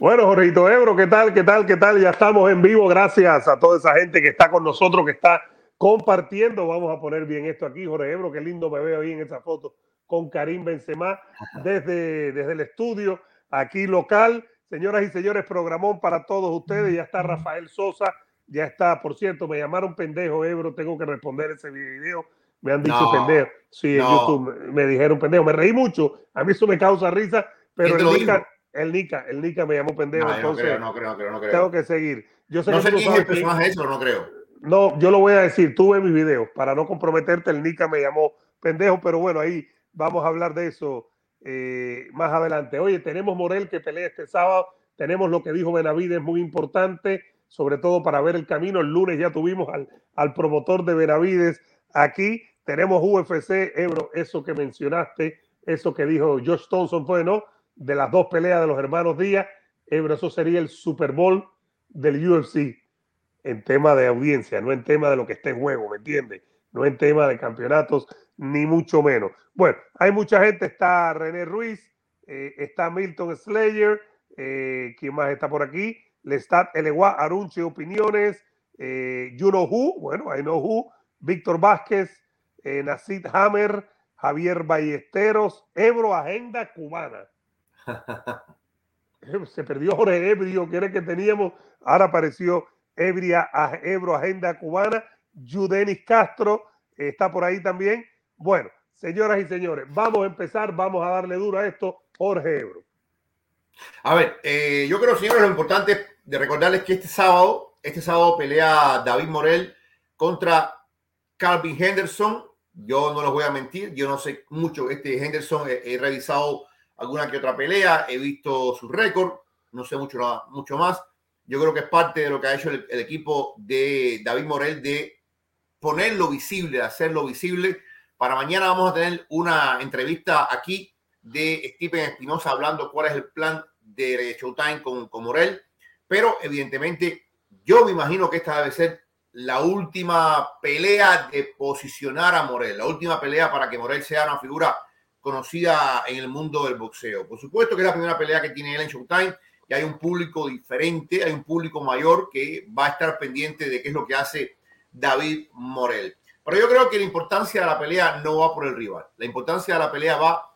Bueno, Jorgito Ebro, ¿qué tal? ¿Qué tal? ¿Qué tal? Ya estamos en vivo. Gracias a toda esa gente que está con nosotros, que está compartiendo. Vamos a poner bien esto aquí, Jorge Ebro. Qué lindo me veo ahí en esa foto con Karim Benzema desde, desde el estudio aquí local. Señoras y señores, programón para todos ustedes. Ya está Rafael Sosa. Ya está, por cierto, me llamaron pendejo, Ebro. Tengo que responder ese video. Me han dicho pendejo. Sí, en YouTube me dijeron pendejo. Me reí mucho. A mí eso me causa risa, pero el el Nika, el Nika me llamó pendejo. No, no creo, no creo, no creo. Tengo que seguir. Yo sé no sé quién es el personaje eso, no creo. No, yo lo voy a decir, tuve mis videos, para no comprometerte, el Nika me llamó pendejo, pero bueno, ahí vamos a hablar de eso eh, más adelante. Oye, tenemos Morel que pelea este sábado, tenemos lo que dijo Benavides, muy importante, sobre todo para ver el camino. El lunes ya tuvimos al, al promotor de Benavides aquí, tenemos UFC, Ebro, eso que mencionaste, eso que dijo Josh Thompson fue, ¿no? De las dos peleas de los hermanos Díaz, eso sería el Super Bowl del UFC en tema de audiencia, no en tema de lo que esté en juego, ¿me entiendes? No en tema de campeonatos, ni mucho menos. Bueno, hay mucha gente, está René Ruiz, eh, está Milton Slayer, eh, ¿quién más está por aquí? Lestat Eleguá, Arunche Opiniones, eh, You Know Who, bueno, I Know Who, Víctor Vázquez, eh, Nacid Hammer, Javier Ballesteros, Ebro Agenda Cubana. Se perdió Jorge Ebrio, que era que teníamos. Ahora apareció Ebria, Ebro Agenda Cubana. Judenis Castro está por ahí también. Bueno, señoras y señores, vamos a empezar, vamos a darle duro a esto. Jorge Ebro. A ver, eh, yo creo, señores, lo importante de recordarles que este sábado, este sábado pelea David Morel contra Calvin Henderson. Yo no los voy a mentir, yo no sé mucho. Este Henderson, he revisado alguna que otra pelea, he visto su récord, no sé mucho, mucho más. Yo creo que es parte de lo que ha hecho el, equipo de David Morel de ponerlo visible, hacerlo visible. Para mañana vamos a tener una entrevista aquí de Stephen Espinosa hablando cuál es el plan de Showtime con, con Morel. Pero evidentemente yo me imagino que esta debe ser la última pelea de posicionar a Morel, la última pelea para que Morel sea una figura conocida en el mundo del boxeo. Por supuesto que es la primera pelea que tiene él en Showtime y hay un público diferente, hay un público mayor que va a estar pendiente de qué es lo que hace David Morel. Pero yo creo que la importancia de la pelea no va por el rival. La importancia de la pelea va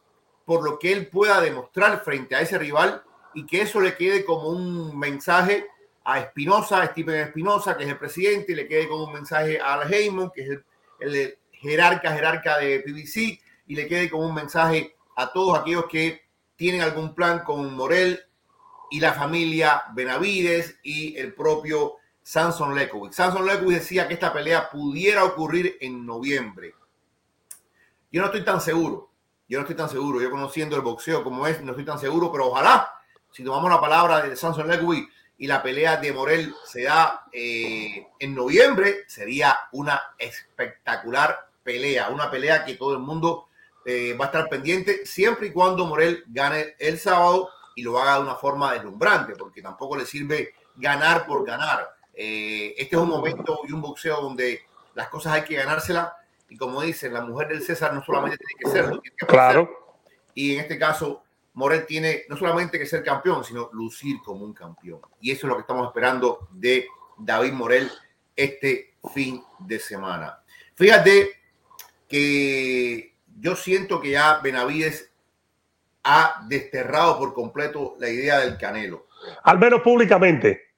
por lo que él pueda demostrar frente a ese rival y que eso le quede como un mensaje a Espinosa, a Stephen Espinosa, que es el presidente, y le quede como un mensaje a Al Heyman, que es el, el jerarca, jerarca de PBC, y le quede como un mensaje a todos aquellos que tienen algún plan con Morel y la familia Benavides y el propio Samson Lekowicz. Samson Lekowicz decía que esta pelea pudiera ocurrir en noviembre. Yo no estoy tan seguro. Yo no estoy tan seguro. Yo conociendo el boxeo como es, no estoy tan seguro, pero ojalá, si tomamos la palabra de Samson Lekowicz y la pelea de Morel se da eh, en noviembre, sería una espectacular pelea. Una pelea que todo el mundo eh, va a estar pendiente siempre y cuando Morel gane el sábado y lo haga de una forma deslumbrante, porque tampoco le sirve ganar por ganar. Eh, este es un momento y un boxeo donde las cosas hay que ganárselas y como dicen, la mujer del César no solamente tiene que serlo, tiene que claro. Y en este caso, Morel tiene no solamente que ser campeón, sino lucir como un campeón. Y eso es lo que estamos esperando de David Morel este fin de semana. Fíjate que yo siento que ya Benavides ha desterrado por completo la idea del Canelo. Al menos públicamente.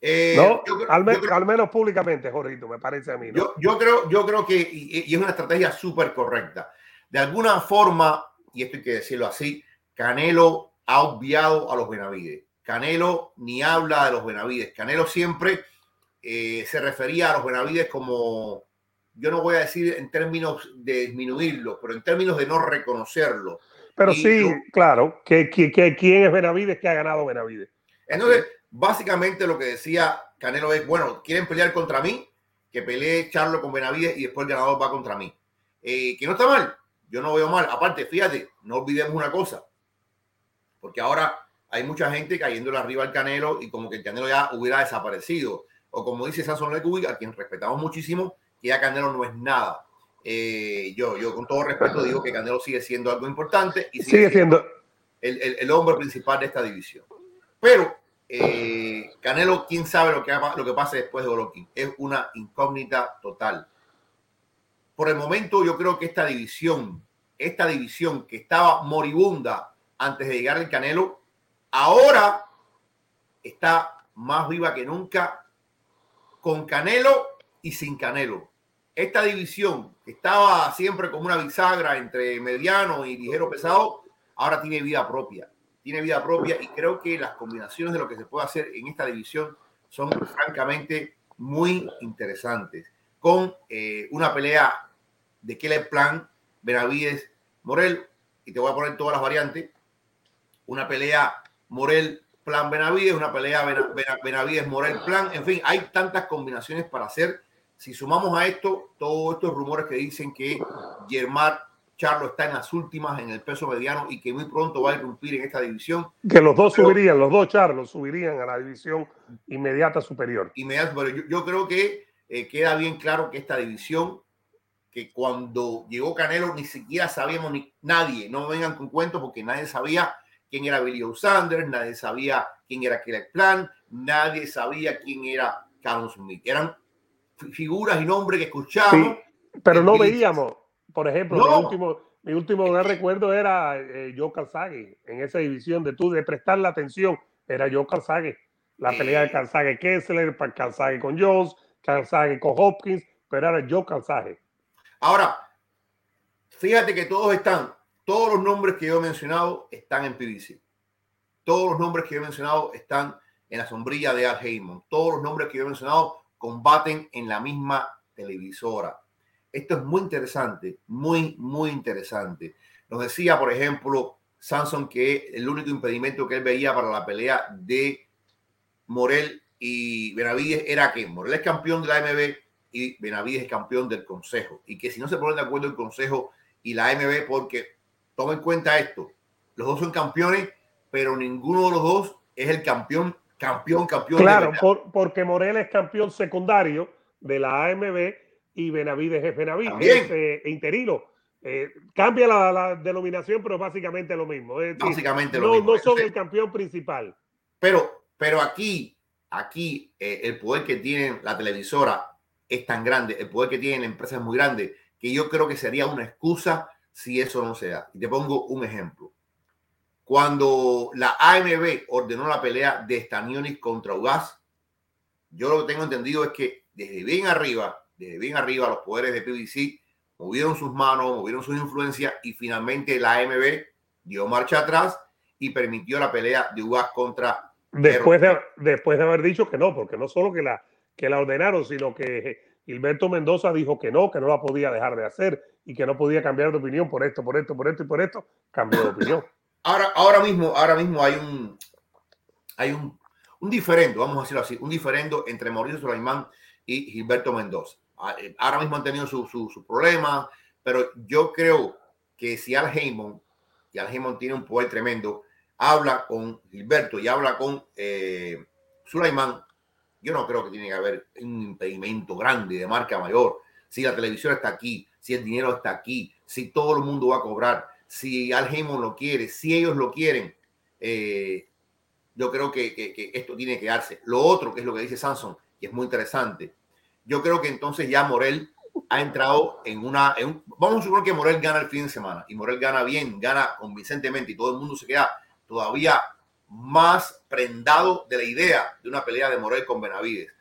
Eh, ¿No? al, menos públicamente, Jorgito, me parece a mí. Yo, creo, yo creo que y, es una estrategia súper correcta. De alguna forma, y esto hay que decirlo así, Canelo ha obviado a los Benavides. Canelo ni habla de los Benavides. Canelo siempre eh, se refería a los Benavides como yo no voy a decir en términos de disminuirlo, pero en términos de no reconocerlo. Pero sí, claro, que, quién es Benavides que ha ganado Benavides. Entonces, básicamente lo que decía Canelo es, bueno, quieren pelear contra mí, que pelee Charlo con Benavides y después el ganador va contra mí. Eh, que no está mal, yo no veo mal. Aparte, fíjate, no olvidemos una cosa, porque ahora hay mucha gente cayéndole arriba al Canelo y como que el Canelo ya hubiera desaparecido. O como dice Samson Lecubi, a quien respetamos muchísimo, que ya Canelo no es nada. Eh, yo, yo con todo respeto digo que Canelo sigue siendo algo importante y sigue, siendo, el, el, hombre principal de esta división. Pero eh, Canelo, quién sabe lo que, lo que pase después de Golovkin. Es una incógnita total. Por el momento, yo creo que esta división, esta división que estaba moribunda antes de llegar el Canelo, ahora está más viva que nunca con Canelo y sin Canelo. Esta división que estaba siempre como una bisagra entre mediano y ligero pesado, ahora tiene vida propia. Tiene vida propia y creo que las combinaciones de lo que se puede hacer en esta división son francamente muy interesantes. Con eh, una pelea de Keller Plan, Benavides, Morel, y te voy a poner todas las variantes. Una pelea Morel, Plan Benavides, una pelea Benavides, Morel, Plan. En fin, hay tantas combinaciones para hacer. Si sumamos a esto todos estos rumores que dicen que Germán Charlo está en las últimas en el peso mediano y que muy pronto va a irrumpir en esta división. Que los dos subirían, los dos Charlos subirían a la división inmediata superior. Inmediata, pero yo, creo que eh, queda bien claro que esta división, que cuando llegó Canelo ni siquiera sabíamos ni nadie, no vengan con cuentos porque nadie sabía quién era Billy Sanders, nadie sabía quién era Kelly Plan, nadie sabía quién era Carlos Smith. Eran figuras y nombres que escuchábamos. pero no veíamos por ejemplo, mi último, mi último gran recuerdo era eh, Joe Calzaghe en esa división de tú de prestar la atención. Era Joe Calzaghe, la pelea de Calzaghe Kessler, Calzaghe con Jones, Calzaghe con Hopkins, pero era Joe Calzaghe. Ahora, fíjate que todos están, todos los nombres que yo he mencionado están en PBC. Todos los nombres que yo he mencionado están en la sombrilla de Al Heyman. Todos los nombres que yo he mencionado combaten en la misma televisora. Esto es muy interesante, muy, muy interesante. Nos decía, por ejemplo, Samson que el único impedimento que él veía para la pelea de Morel y Benavides era que Morel es campeón de la MB y Benavides es campeón del Consejo. Y que si no se ponen de acuerdo el Consejo y la MB, porque toma en cuenta esto, los dos son campeones, pero ninguno de los dos es el campeón, campeón, campeón. Claro, porque Morel es campeón secundario de la AMB y Benavides es Benavides, es eh, interino. Eh, cambia la, denominación, pero básicamente lo mismo. básicamente lo mismo. No son el campeón principal. Pero, pero aquí, aquí eh, el poder que tiene la televisora es tan grande, el poder que tiene la empresa es muy grande, que yo creo que sería una excusa si eso no se da. Y te pongo un ejemplo. Cuando la AMB ordenó la pelea de Stanionis contra Ugas, yo lo que tengo entendido es que desde bien arriba desde bien arriba los poderes de PBC movieron sus manos, movieron sus influencias y finalmente la AMB dio marcha atrás y permitió la pelea de Ugas contra después de, después de haber dicho que no, porque no solo que la, que la ordenaron, sino que Gilberto Mendoza dijo que no, que no la podía dejar de hacer y que no podía cambiar de opinión por esto, por esto, por esto y por esto, cambió de opinión. Ahora, ahora mismo, ahora mismo hay un hay un, un diferendo, vamos a decirlo así, un diferendo entre Mauricio Sulaimán y Gilberto Mendoza. Ah, eh, ahora mismo han tenido sus su, problemas, pero yo creo que si Al Heyman, y Al Heyman tiene un poder tremendo, habla con Gilberto y habla con eh, Sulaimán, yo no creo que tiene que haber un impedimento grande de marca mayor. Si la televisión está aquí, si el dinero está aquí, si todo el mundo va a cobrar, si Al lo quiere, si ellos lo quieren, eh, yo creo que, que, que, esto tiene que darse. Lo otro, que es lo que dice Samson, y es muy interesante, yo creo que entonces ya Morel ha entrado en una... vamos a suponer que Morel gana el fin de semana y Morel gana bien, gana convincentemente y todo el mundo se queda todavía más prendado de la idea de una pelea de Morel con Benavides.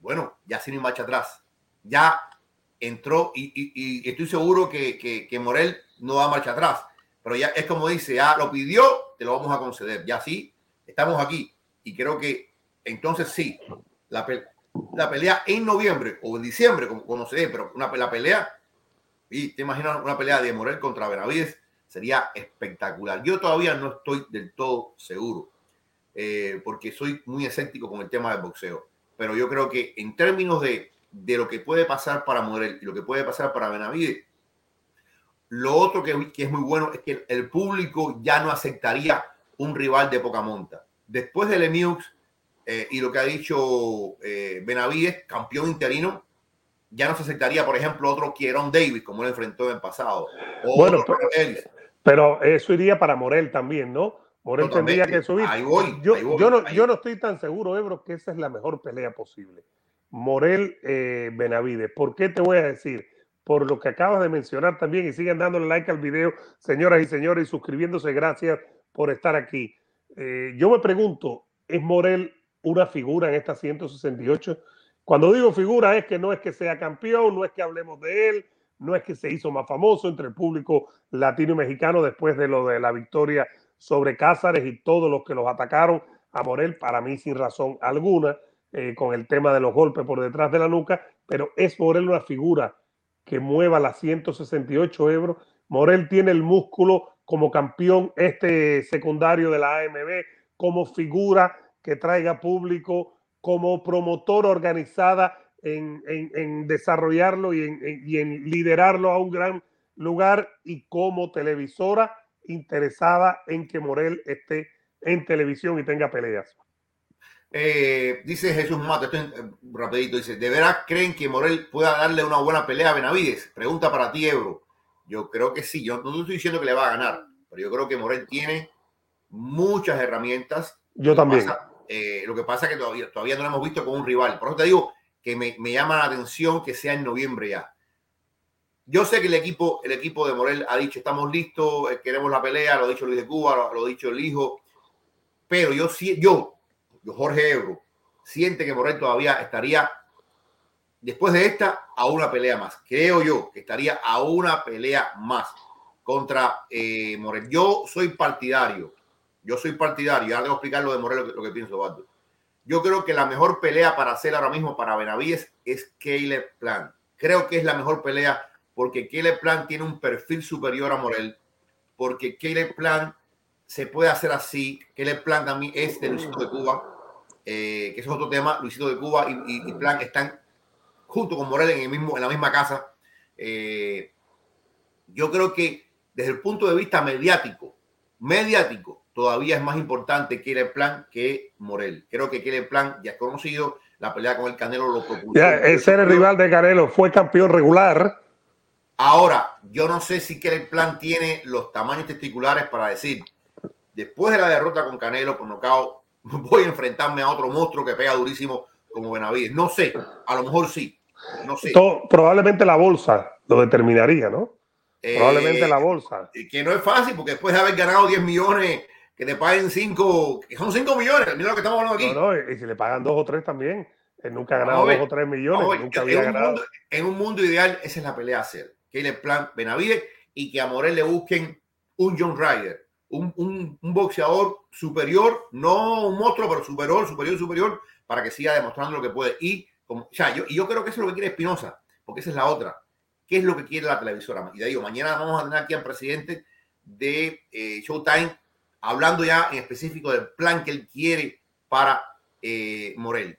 Bueno, ya sin marcha atrás. Ya entró y, estoy seguro que, que, Morel no va a marcha atrás. Pero ya es como dice, ya lo pidió, te lo vamos a conceder. Ya sí, estamos aquí. Y creo que entonces sí, la, la pelea en noviembre o en diciembre, como, como se ve, pero una la pelea, y te imaginas una pelea de Morel contra Benavides, sería espectacular. Yo todavía no estoy del todo seguro, eh, porque soy muy escéptico con el tema del boxeo, pero yo creo que en términos de, de lo que puede pasar para Morel y lo que puede pasar para Benavides, lo otro que, que es muy bueno es que el público ya no aceptaría un rival de poca monta. Después del Emiux, eh, y lo que ha dicho eh, Benavides, campeón interino, ya no se aceptaría, por ejemplo, otro Kieron Davis, como lo enfrentó en el pasado. bueno, pero, eso iría para Morel también, ¿no? Morel tendría que subir. Ahí voy, yo, ahí voy, yo, no, ahí. yo no estoy tan seguro, Ebro, que esa es la mejor pelea posible. Morel eh, Benavides. ¿Por qué te voy a decir? Por lo que acabas de mencionar también y sigan dándole like al video, señoras y señores, y suscribiéndose. Gracias por estar aquí. Eh, yo me pregunto, ¿es Morel una figura en esta 168? Cuando digo figura es que no es que sea campeón, no es que hablemos de él, no es que se hizo más famoso entre el público latino y mexicano después de lo de la victoria sobre Cázares y todos los que los atacaron a Morel, para mí sin razón alguna, eh, con el tema de los golpes por detrás de la nuca, pero es Morel una figura que mueva las 168 euros. Morel tiene el músculo como campeón este secundario de la AMB, como figura que traiga público, como promotora organizada en, en, desarrollarlo y en liderarlo a un gran lugar y como televisora interesada en que Morel esté en televisión y tenga peleas. Eh, dice Jesús Mato, esto es, eh, rapidito, dice, ¿de veras creen que Morel pueda darle una buena pelea a Benavides? Pregunta para ti, Ebro. Yo creo que sí, yo no estoy diciendo que le va a ganar, pero yo creo que Morel tiene muchas herramientas. Yo también. Pasa, eh, lo que pasa es que todavía, todavía no lo hemos visto con un rival. Por eso te digo que me, me, llama la atención que sea en noviembre ya. Yo sé que el equipo, el equipo de Morel ha dicho, estamos listos, queremos la pelea, lo ha dicho Luis de Cuba, lo, lo ha dicho el hijo, pero yo sí, yo, Jorge Ebro, siente que Morel todavía estaría, después de esta, a una pelea más. Creo yo que estaría a una pelea más contra eh, Morel. Yo soy partidario, yo soy partidario, ahora debo explicar lo de Morel, lo que, lo que pienso. Yo creo que la mejor pelea para hacer ahora mismo para Benavides es Caleb Plant. Creo que es la mejor pelea porque Caleb Plant tiene un perfil superior a Morel, porque Caleb Plant se puede hacer así. Caleb Plant también es de Luisito de Cuba, eh, que es otro tema. Luisito de Cuba y, y, y, Plant están junto con Morel en, el mismo, en la misma casa. Eh, yo creo que desde el punto de vista mediático, mediático, todavía es más importante Caleb Plant que Morel. Creo que Caleb Plant ya es conocido, la pelea con el Canelo lo propulsó. Ya, ese era el rival de Canelo, fue campeón regular. Ahora, yo no sé si Caleb Plant tiene los tamaños testiculares para decir, después de la derrota con Canelo por nocaut, voy a enfrentarme a otro monstruo que pega durísimo como Benavides. No sé, a lo mejor sí. No sé. Todo, probablemente la bolsa lo determinaría, ¿no? Eh, probablemente la bolsa. Que no es fácil, porque después de haber ganado 10 millones, que te paguen 5, que son 5 millones, mira lo que estamos hablando aquí. No, no, y si le pagan 2 o 3 también. Él nunca ha ganado 2 o 3 millones. Nunca había en, un ganado. mundo, en un mundo ideal, esa es la pelea a hacer. Que le plan Benavides y que a Morel le busquen un John Ryder, un, un, boxeador superior, no un monstruo, pero superior, superior, superior, para que siga demostrando lo que puede. Y, como, o sea, yo, y yo creo que eso es lo que quiere Espinosa, porque esa es la otra. ¿Qué es lo que quiere la televisora? Y te digo, mañana vamos a tener aquí al presidente de eh, Showtime hablando ya en específico del plan que él quiere para eh, Morel.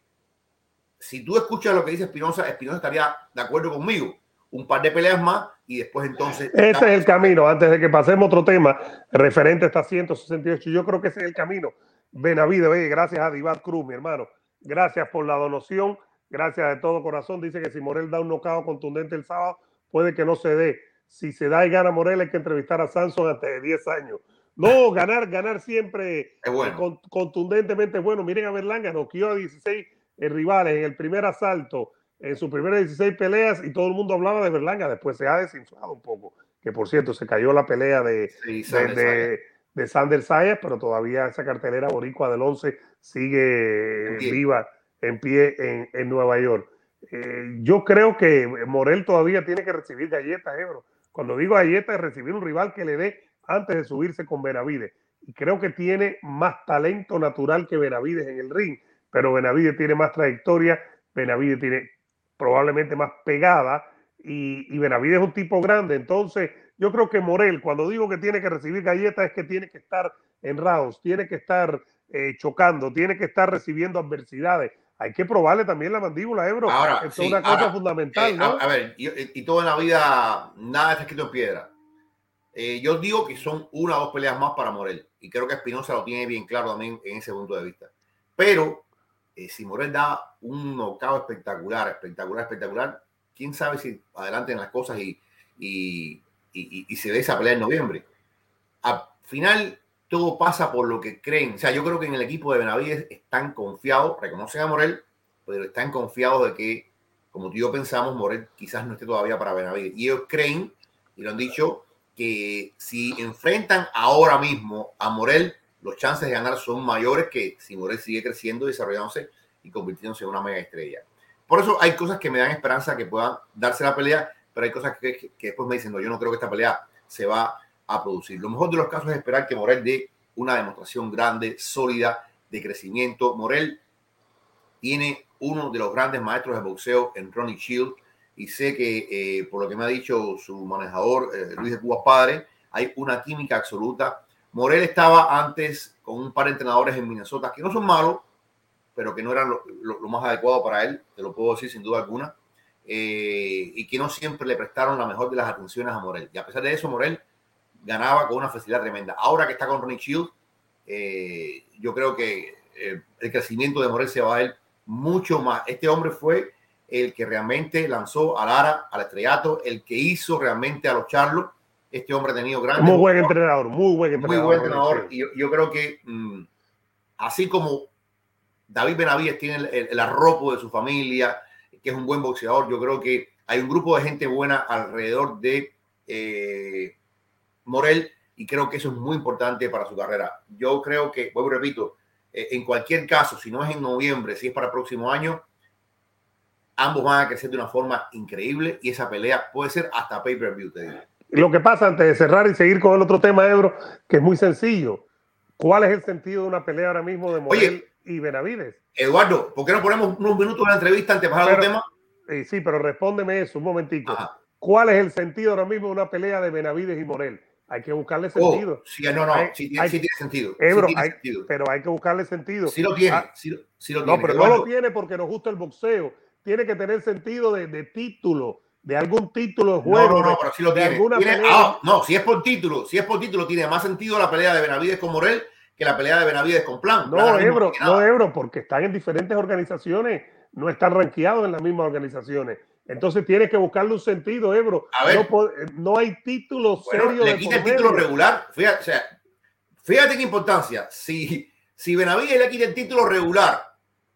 Si tú escuchas lo que dice Espinosa, Espinosa estaría de acuerdo conmigo un par de peleas más y después entonces... Ese es el camino, antes de que pasemos otro tema referente a esta 168, yo creo que ese es el camino. Benavides, oye, gracias a Divat Cruz, mi hermano. Gracias por la donación, gracias de todo corazón. Dice que si Morel da un nocao contundente el sábado, puede que no se dé. Si se da y gana Morel, hay que entrevistar a Samson antes de 10 años. No, ganar, ganar siempre es bueno. con, contundentemente bueno. Miren a Berlanga, noqueó a 16 eh, rivales en el primer asalto en sus primeras 16 peleas y todo el mundo hablaba de Berlanga, después se ha desinflado un poco, que por cierto se cayó la pelea de, sí, de, de, de, Sander Sayas, pero todavía esa cartelera boricua del 11 sigue en viva, en pie en, en Nueva York. Eh, yo creo que Morel todavía tiene que recibir galletas, Ebro. Cuando digo galletas es recibir un rival que le dé antes de subirse con Benavides. Y creo que tiene más talento natural que Benavides en el ring, pero Benavides tiene más trayectoria, Benavides tiene probablemente más pegada y, y, Benavides es un tipo grande. Entonces, yo creo que Morel, cuando digo que tiene que recibir galletas, es que tiene que estar en rounds, tiene que estar eh, chocando, tiene que estar recibiendo adversidades. Hay que probarle también la mandíbula, Ebro. Ahora, es sí, una cosa ahora, fundamental, eh, ¿no? A, a ver, y, y, todo en la vida, nada está escrito en piedra. Eh, yo digo que son una o dos peleas más para Morel. Y creo que Espinosa lo tiene bien claro también en ese punto de vista. Pero eh, si Morel da un knockout espectacular, espectacular, espectacular, quién sabe si adelanten las cosas y, y, y, y se ve esa pelea en noviembre. Al final, todo pasa por lo que creen. O sea, yo creo que en el equipo de Benavides están confiados, reconocen a Morel, pero están confiados de que, como tú y yo pensamos, Morel quizás no esté todavía para Benavides. Y ellos creen, y lo han dicho, que si enfrentan ahora mismo a Morel, los chances de ganar son mayores que si Morel sigue creciendo, desarrollándose y convirtiéndose en una mega estrella. Por eso hay cosas que me dan esperanza que puedan darse la pelea, pero hay cosas que, que, después me dicen, no, yo no creo que esta pelea se va a producir. Lo mejor de los casos es esperar que Morel dé una demostración grande, sólida, de crecimiento. Morel tiene uno de los grandes maestros de boxeo en Ronnie Shield y sé que eh, por lo que me ha dicho su manejador eh, Luis de Cuba Padre, hay una química absoluta. Morel estaba antes con un par de entrenadores en Minnesota que no son malos, pero que no eran lo, más adecuado para él, te lo puedo decir sin duda alguna, eh, y que no siempre le prestaron la mejor de las atenciones a Morel. Y a pesar de eso, Morel ganaba con una facilidad tremenda. Ahora que está con Ronnie Shield, eh, yo creo que eh, el crecimiento de Morel se va a ir mucho más. Este hombre fue el que realmente lanzó a Lara al estrellato, el que hizo realmente a los Charlos. Este hombre ha tenido grandes. Muy buen entrenador, muy buen entrenador. Muy buen entrenador. Y yo, yo creo que, mmm, así como David Benavides tiene el, el, el, arropo de su familia, que es un buen boxeador, yo creo que hay un grupo de gente buena alrededor de eh, Morel y creo que eso es muy importante para su carrera. Yo creo que, vuelvo repito, eh, en cualquier caso, si no es en noviembre, si es para el próximo año, ambos van a crecer de una forma increíble y esa pelea puede ser hasta pay-per-view, te digo. Lo que pasa antes de cerrar y seguir con el otro tema, Ebro, que es muy sencillo. ¿Cuál es el sentido de una pelea ahora mismo de Morel Oye, y Benavides? Eduardo, ¿por qué no ponemos unos minutos de la entrevista antes de pasar al tema? Eh, sí, pero respóndeme eso un momentico. Ajá. ¿Cuál es el sentido ahora mismo de una pelea de Benavides y Morel? Hay que buscarle sentido. Oh, sí, no, no, hay, sí, hay, sí, tiene sentido. Ebro, sí tiene hay, sentido. Pero hay que buscarle sentido. Sí lo tiene, ah, sí, lo no, tiene. pero Eduardo. no lo tiene porque nos gusta el boxeo. Tiene que tener sentido de, de título, de algún título de juego. No, no, no, pero sí lo tiene. ah, no, si es por título, si es por título, tiene más sentido la pelea de Benavides con Morel que la pelea de Benavides con Plan. No, Ebro, no. Ebro, porque están en diferentes organizaciones, no están rankeados en las mismas organizaciones. Entonces tienes que buscarle un sentido, Ebro. A ver. No, hay título Bueno, serio le quita el título regular. Fíjate, o sea, fíjate qué importancia. Si, si Benavides le quita el título regular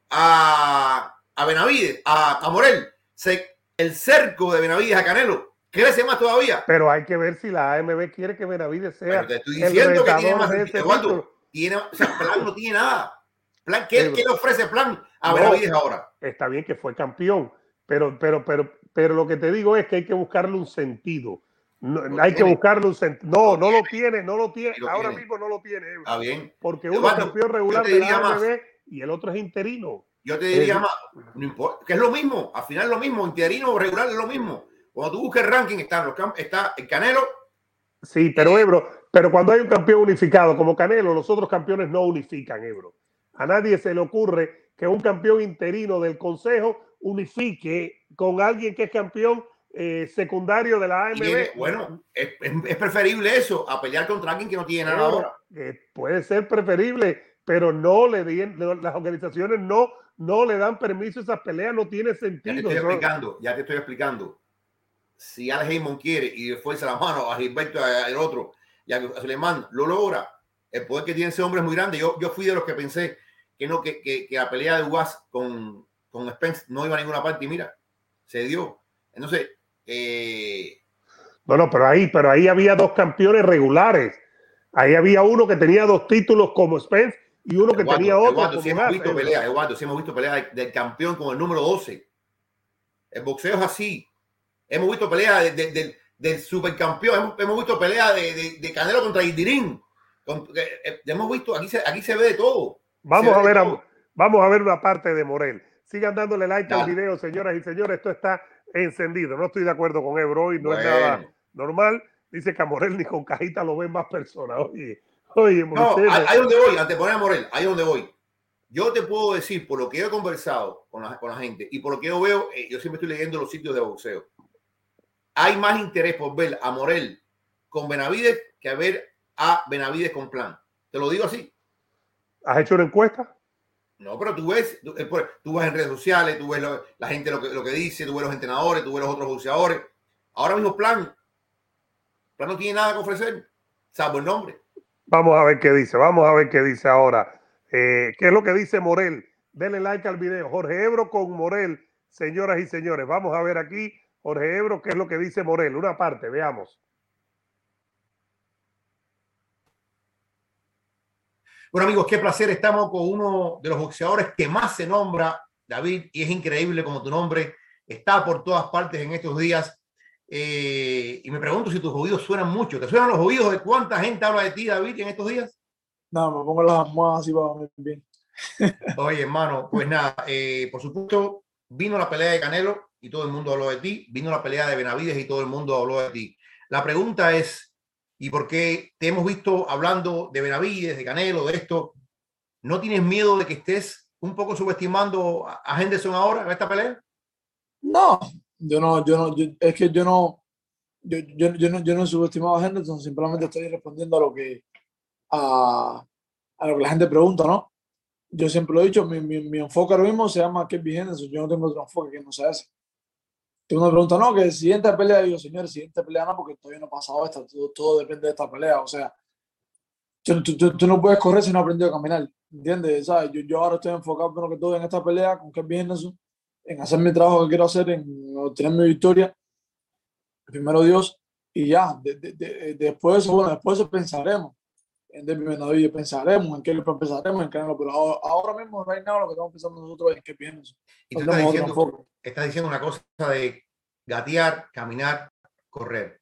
a, a Benavides, a, a Morel, se, el cerco de Benavides a Canelo crece más todavía. Pero hay que ver si la AMB quiere que Benavides sea Pero te estoy diciendo que tiene más de Eduardo, título. tiene, o sea, Plan no tiene nada. Plan, ¿qué, Pero- qué le ofrece Plan a No. Benavides ahora? Está bien que fue campeón, pero, pero, pero, pero lo que te digo es que hay que buscarle un sentido. No, hay que buscarle un sentido. No, no lo tiene. no lo tiene. Lo Ahora tiene. mismo no lo tiene. Está bien. Porque uno es campeón regular de la más. AMB y el otro es interino. Yo te diría Eh, más, no importa, que es lo mismo, al final es lo mismo, interino o regular es lo mismo. Cuando tú buscas el ranking, están los cam- está el Canelo, Sí, pero Ebro, pero cuando hay un campeón unificado como Canelo, los otros campeones no unifican, Ebro. A nadie se le ocurre que un campeón interino del Consejo unifique con alguien que es campeón eh, secundario de la AMB. bueno, es, es- preferible eso a pelear contra alguien que no tiene nada ahora. eh, puede ser preferible, pero no le den, las organizaciones no, no le dan permiso a esas peleas, no tiene Ya te sentido. estoy ¿no? explicando, ya te estoy explicando. Si Alex Heyman quiere y fuerza la mano a Gilberto, al otro, y a Suleiman, lo logra. El poder que tiene ese hombre es muy grande. Yo, yo fui de los que pensé que no, que, que, que la pelea de Was con, con Spence no iba a ninguna parte y mira, se dio. Entonces, eh, No, no, pero ahí, pero ahí había dos campeones regulares. Ahí había uno que tenía dos títulos como Spence y uno que Eduardo, tenía otro Eduardo, si hemos visto eh. pelea, Eduardo, si hemos visto pelea de- del campeón con el número 12. El boxeo es así. Hemos visto pelea de- de- del- del supercampeón. Hemos, hemos visto pelea de, de- de Canelo contra Idirín. Con- eh, hemos visto, aquí se, aquí se ve de todo. Vamos a ve ver, de a- vamos a ver una parte de Morel. Sigan dándole like al video, señoras y señores. Esto está encendido. No estoy de acuerdo con Ebro y no es Bueno. nada normal. Dice que a Morel ni con cajita lo ven más personas. Oye, oye, No, ahí donde voy, anteponer a Morel, ahí donde voy. Yo te puedo decir, por lo que yo he conversado con la, con la gente y por lo que yo veo, eh, yo siempre estoy leyendo los sitios de boxeo. Hay más interés por ver a Morel con Benavides que a ver a Benavides con plan. Te lo digo así. ¿has hecho una encuesta? No, pero tú ves, tú, eh, tú ves en redes sociales, tú ves lo- la gente lo que, lo que dice, tú ves los entrenadores, tú ves los otros boxeadores. Ahora mismo plan, plan no tiene nada que ofrecer, salvo el nombre. Vamos a ver qué dice, vamos a ver qué dice ahora. Eh, ¿Qué es lo que dice Morel? Denle like al video. Jorge Ebro con Morel, señoras y señores. Vamos a ver aquí, Jorge Ebro, qué es lo que dice Morel. Una parte, veamos. Bueno, amigos, qué placer. Estamos con uno de los boxeadores que más se nombra, David, y es increíble como tu nombre está por todas partes en estos días. Eh, y me pregunto si tus oídos suenan mucho. ¿Te suenan los oídos de cuánta gente habla de ti, David, en estos días? No, me pongo las almohadas así para bien. Oye, hermano, pues nada, eh, por supuesto, vino la pelea de Canelo y todo el mundo habló de ti. Vino la pelea de Benavides y todo el mundo habló de ti. La pregunta es, ¿y por qué te hemos visto hablando de Benavides, de Canelo, de esto? ¿No tienes miedo de que estés un poco subestimando a Henderson ahora en esta pelea? No, yo no, yo no, es que yo no, yo, yo, yo, no, yo no he subestimado a Henderson, simplemente estoy respondiendo a lo que, a, a lo que la gente pregunta, ¿no? Yo siempre lo he dicho, mi, mi, mi enfoque ahora mismo se llama Kevin Henderson, yo no tengo otro enfoque que no sea ese. Tú me pregunta, no, que siguiente pelea, digo, señor, siguiente pelea no, porque todavía no ha pasado esta, todo, todo depende de esta pelea, o sea, tú, tú, tú, no puedes correr si no has aprendido a caminar, ¿entiendes? ¿Sabes? Yo, yo ahora estoy enfocado primero que todo en esta pelea con Kevin Henderson, en hacer mi trabajo que quiero hacer, en obtener mi victoria, primero Dios, y ya, de, de, de, después eso, bueno, después eso pensaremos en David pensaremos en qué lo pensaremos en qué no, pero ahora, ahora mismo no hay nada lo que estamos pensando nosotros es qué pienso. Y tú estás diciendo, estás diciendo una cosa de gatear, caminar, correr.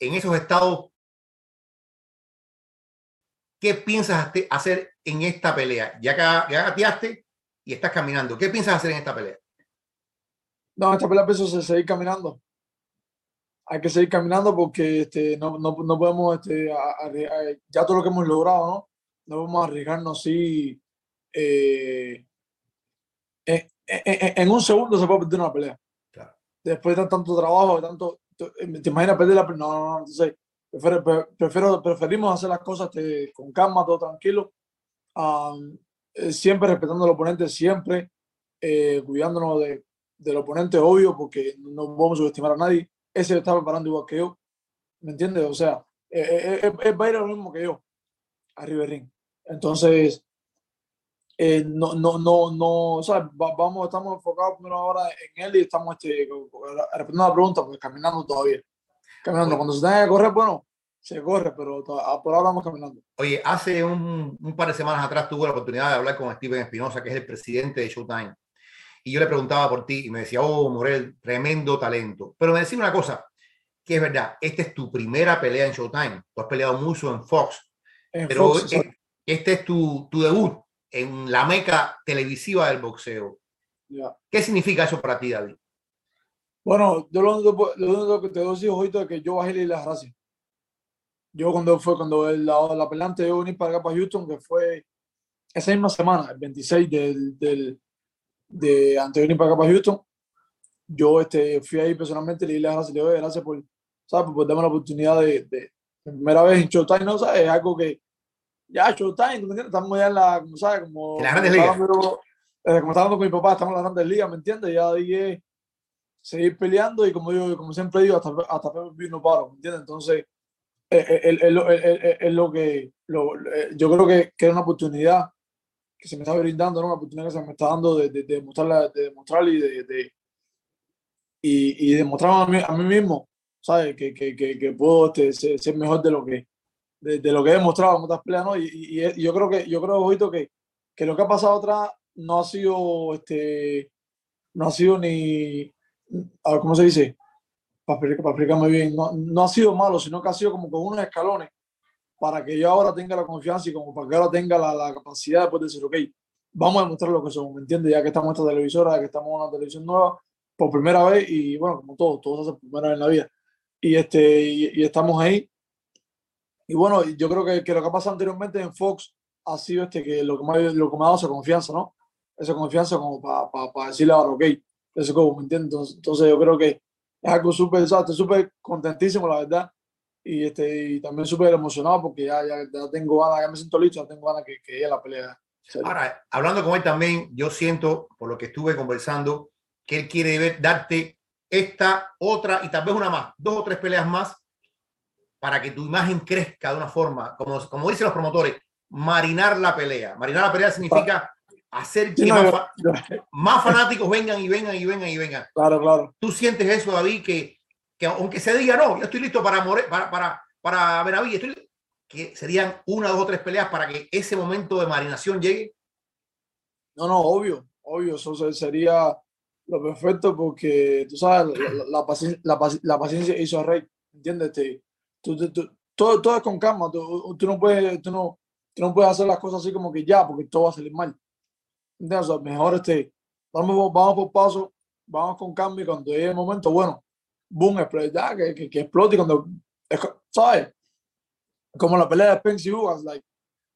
En esos estados, ¿qué piensas hacer en esta pelea? Ya que ya gateaste, y estás caminando. ¿Qué piensas hacer en esta pelea? No, esta pelea pienso seguir caminando. Hay que seguir caminando porque este, no, no, no podemos, este, ya todo lo que hemos logrado, ¿no? No podemos arriesgarnos así. Eh, en, en, en, un segundo se puede perder una pelea. Claro. Después de tanto trabajo, de tanto. ¿Te imaginas perder la pelea? No, no, no. Entonces, prefiero, prefiero, preferimos hacer las cosas este, con calma, todo tranquilo. Um, eh, siempre respetando al oponente, siempre eh, cuidándonos de, del oponente, obvio, porque no vamos a subestimar a nadie. Ese está preparando igual que yo, ¿me entiendes? O sea, eh, eh va a ir a lo mismo que yo, a Riverín. Entonces, no, no, no, no, o sea, vamos, estamos enfocados primero ahora en él y estamos este, respondiendo a la pregunta, pues caminando todavía. Caminando, cuando se tenga que correr, bueno, se corre, pero por ahora vamos caminando. Oye, hace un, un, par de semanas atrás tuve la oportunidad de hablar con Steven Espinosa, que es el presidente de Showtime. Y yo le preguntaba por ti y me decía, oh, Morel, tremendo talento. Pero me decía una cosa, que es verdad, esta es tu primera pelea en Showtime. Tú has peleado mucho en Fox. En pero Fox, este, este es tu, tu, debut en la meca televisiva del boxeo. Yeah. ¿Qué significa eso para ti, David? Bueno, yo lo único, lo único que te doy es que yo bajé las gracias yo cuando fue, cuando la, la pelante yo vení para acá, para Houston, que fue esa misma semana, el 26 del, del de antes de venir para acá, para Houston, yo este, fui ahí personalmente, le di las gracias, le doy gracias por, ¿sabes? por darme la oportunidad de, de, de primera vez en Showtime, ¿no? ¿sabes? Es algo que, ya, Showtime, ¿tú me entiendes? Estamos ya en la, como ¿sabes? Como, en las grandes ligas. Eh, como estaba hablando con mi papá, estamos en las grandes ligas, ¿me entiendes? Ya dije, seguir peleando y como yo, como siempre digo, hasta, hasta no paro, ¿me entiendes? Entonces, es lo que lo, yo creo que, que, es una oportunidad que se me está brindando, ¿no? una oportunidad que se me está dando de, de, de demostrar, de demostrar y de, de y, y demostrar a mí, a mí mismo, ¿sabes? Que, que, que, puedo este, ser, ser, mejor de lo que de, lo que he demostrado en otras peleas, ¿no? Y, y, y, yo creo que yo creo Ojito, que, que lo que ha pasado atrás no ha sido este no ha sido ni a ver, ¿cómo se dice? Para, explicarme bien, no, no ha sido malo, sino que ha sido como con unos escalones para que yo ahora tenga la confianza y como para que ahora tenga la, la capacidad de decir, ok, vamos a demostrar lo que somos, ¿me entiendes? Ya que estamos en esta televisora, ya que estamos en una televisión nueva, por primera vez, y bueno, como todo, todo se hace por primera vez en la vida. Y, este, y, y, estamos ahí. Y bueno, yo creo que, que, lo que ha pasado anteriormente en Fox ha sido este, que lo que, me, lo que me ha dado esa confianza, ¿no? Esa confianza como para, para, para decirle ahora, ok, eso como, ¿me entiendes? Entonces, entonces yo creo que es algo súper, estoy súper contentísimo, la verdad. Y, este, y también súper emocionado porque ya, ya, ya, tengo ganas, ya me siento listo, ya tengo ganas que, que ella la pelea. Ahora, hablando con él también, yo siento, por lo que estuve conversando, que él quiere ver, darte esta, otra y tal vez una más, dos o tres peleas más para que tu imagen crezca de una forma, como, como dicen los promotores, marinar la pelea. Marinar la pelea significa hacer que más, fanáticos vengan y vengan y vengan y vengan. Claro, claro. ¿Tú sientes eso, David, que, que aunque se diga, no, yo estoy listo para, para, para, para Benaví, estoy, que serían una, dos o tres peleas para que ese momento de marinación llegue? No, no, obvio, obvio, eso sería lo perfecto porque tú sabes, la, la, paciencia, hizo a rey, ¿entiendes? todo, todo es con calma, tú, no puedes, tú no, tú no puedes hacer las cosas así como que ya, porque todo va a salir mal. ¿Entiendes? mejor este, vamos, vamos por paso, vamos con cambio y cuando llegue el momento, bueno, boom, ya, que, que, que explote cuando, ¿sabes? Como la pelea de Spence y Ugas, like,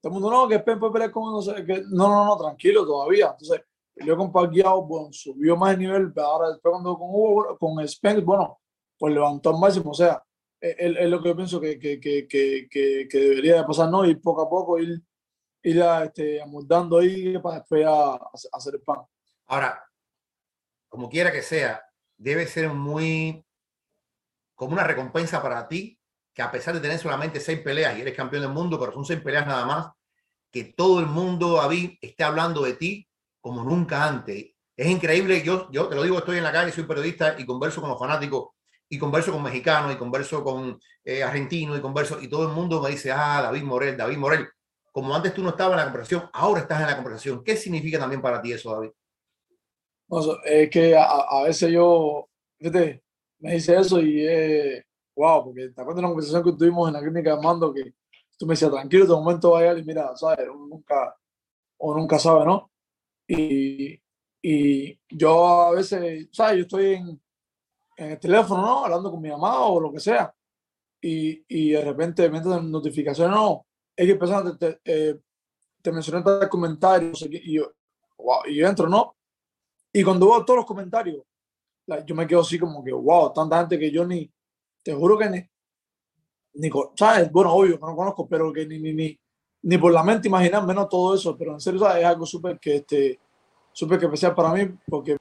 todo el mundo, no, que Spence puede pelear con, no sé, que, no, no, no, tranquilo todavía. Entonces, peleó con Pacquiao, bueno, subió más el nivel, pero ahora después cuando con Hugo, con Spence, bueno, pues levantó al máximo, o sea, es, es lo que yo pienso que, que, que, que, debería de pasar, ¿no? Y poco a poco ir, ir este, amoldando ahí para después a, a hacer el pan. Ahora, como quiera que sea, debe ser muy como una recompensa para ti que a pesar de tener solamente seis peleas y eres campeón del mundo, pero son seis peleas nada más, que todo el mundo, David, esté hablando de ti como nunca antes. Es increíble, yo, yo te lo digo, estoy en la calle, soy periodista y converso con los fanáticos y converso con mexicanos y converso con eh, argentinos y converso y todo el mundo me dice, ah, David Morel, David Morel. Como antes tú no estabas en la conversación, ahora estás en la conversación. ¿Qué significa también para ti eso, David? es que a, veces yo, fíjate, me dice eso y eh, wow, porque te acuerdas de una conversación que tuvimos en la clínica de mando que tú me decías, tranquilo, de momento va a y mira, ¿sabes? Uno nunca, o nunca sabe, ¿no? Y, y yo a veces, ¿sabes? Yo estoy en, en, el teléfono, ¿no? Hablando con mi mamá o lo que sea. Y, y de repente me entran notificaciones, no, es que personas te, eh, te mencioné tal comentario, y yo, wow, y entro, ¿no? Y cuando veo todos los comentarios, yo me quedo así como que, wow, tanta gente que yo ni, te juro que ni, ni ¿sabes? Bueno, obvio que no conozco, pero que ni, ni, ni, ni por la mente imaginar menos todo eso, pero en serio, ¿sabes? Es algo súper que, este, súper que especial para mí, porque...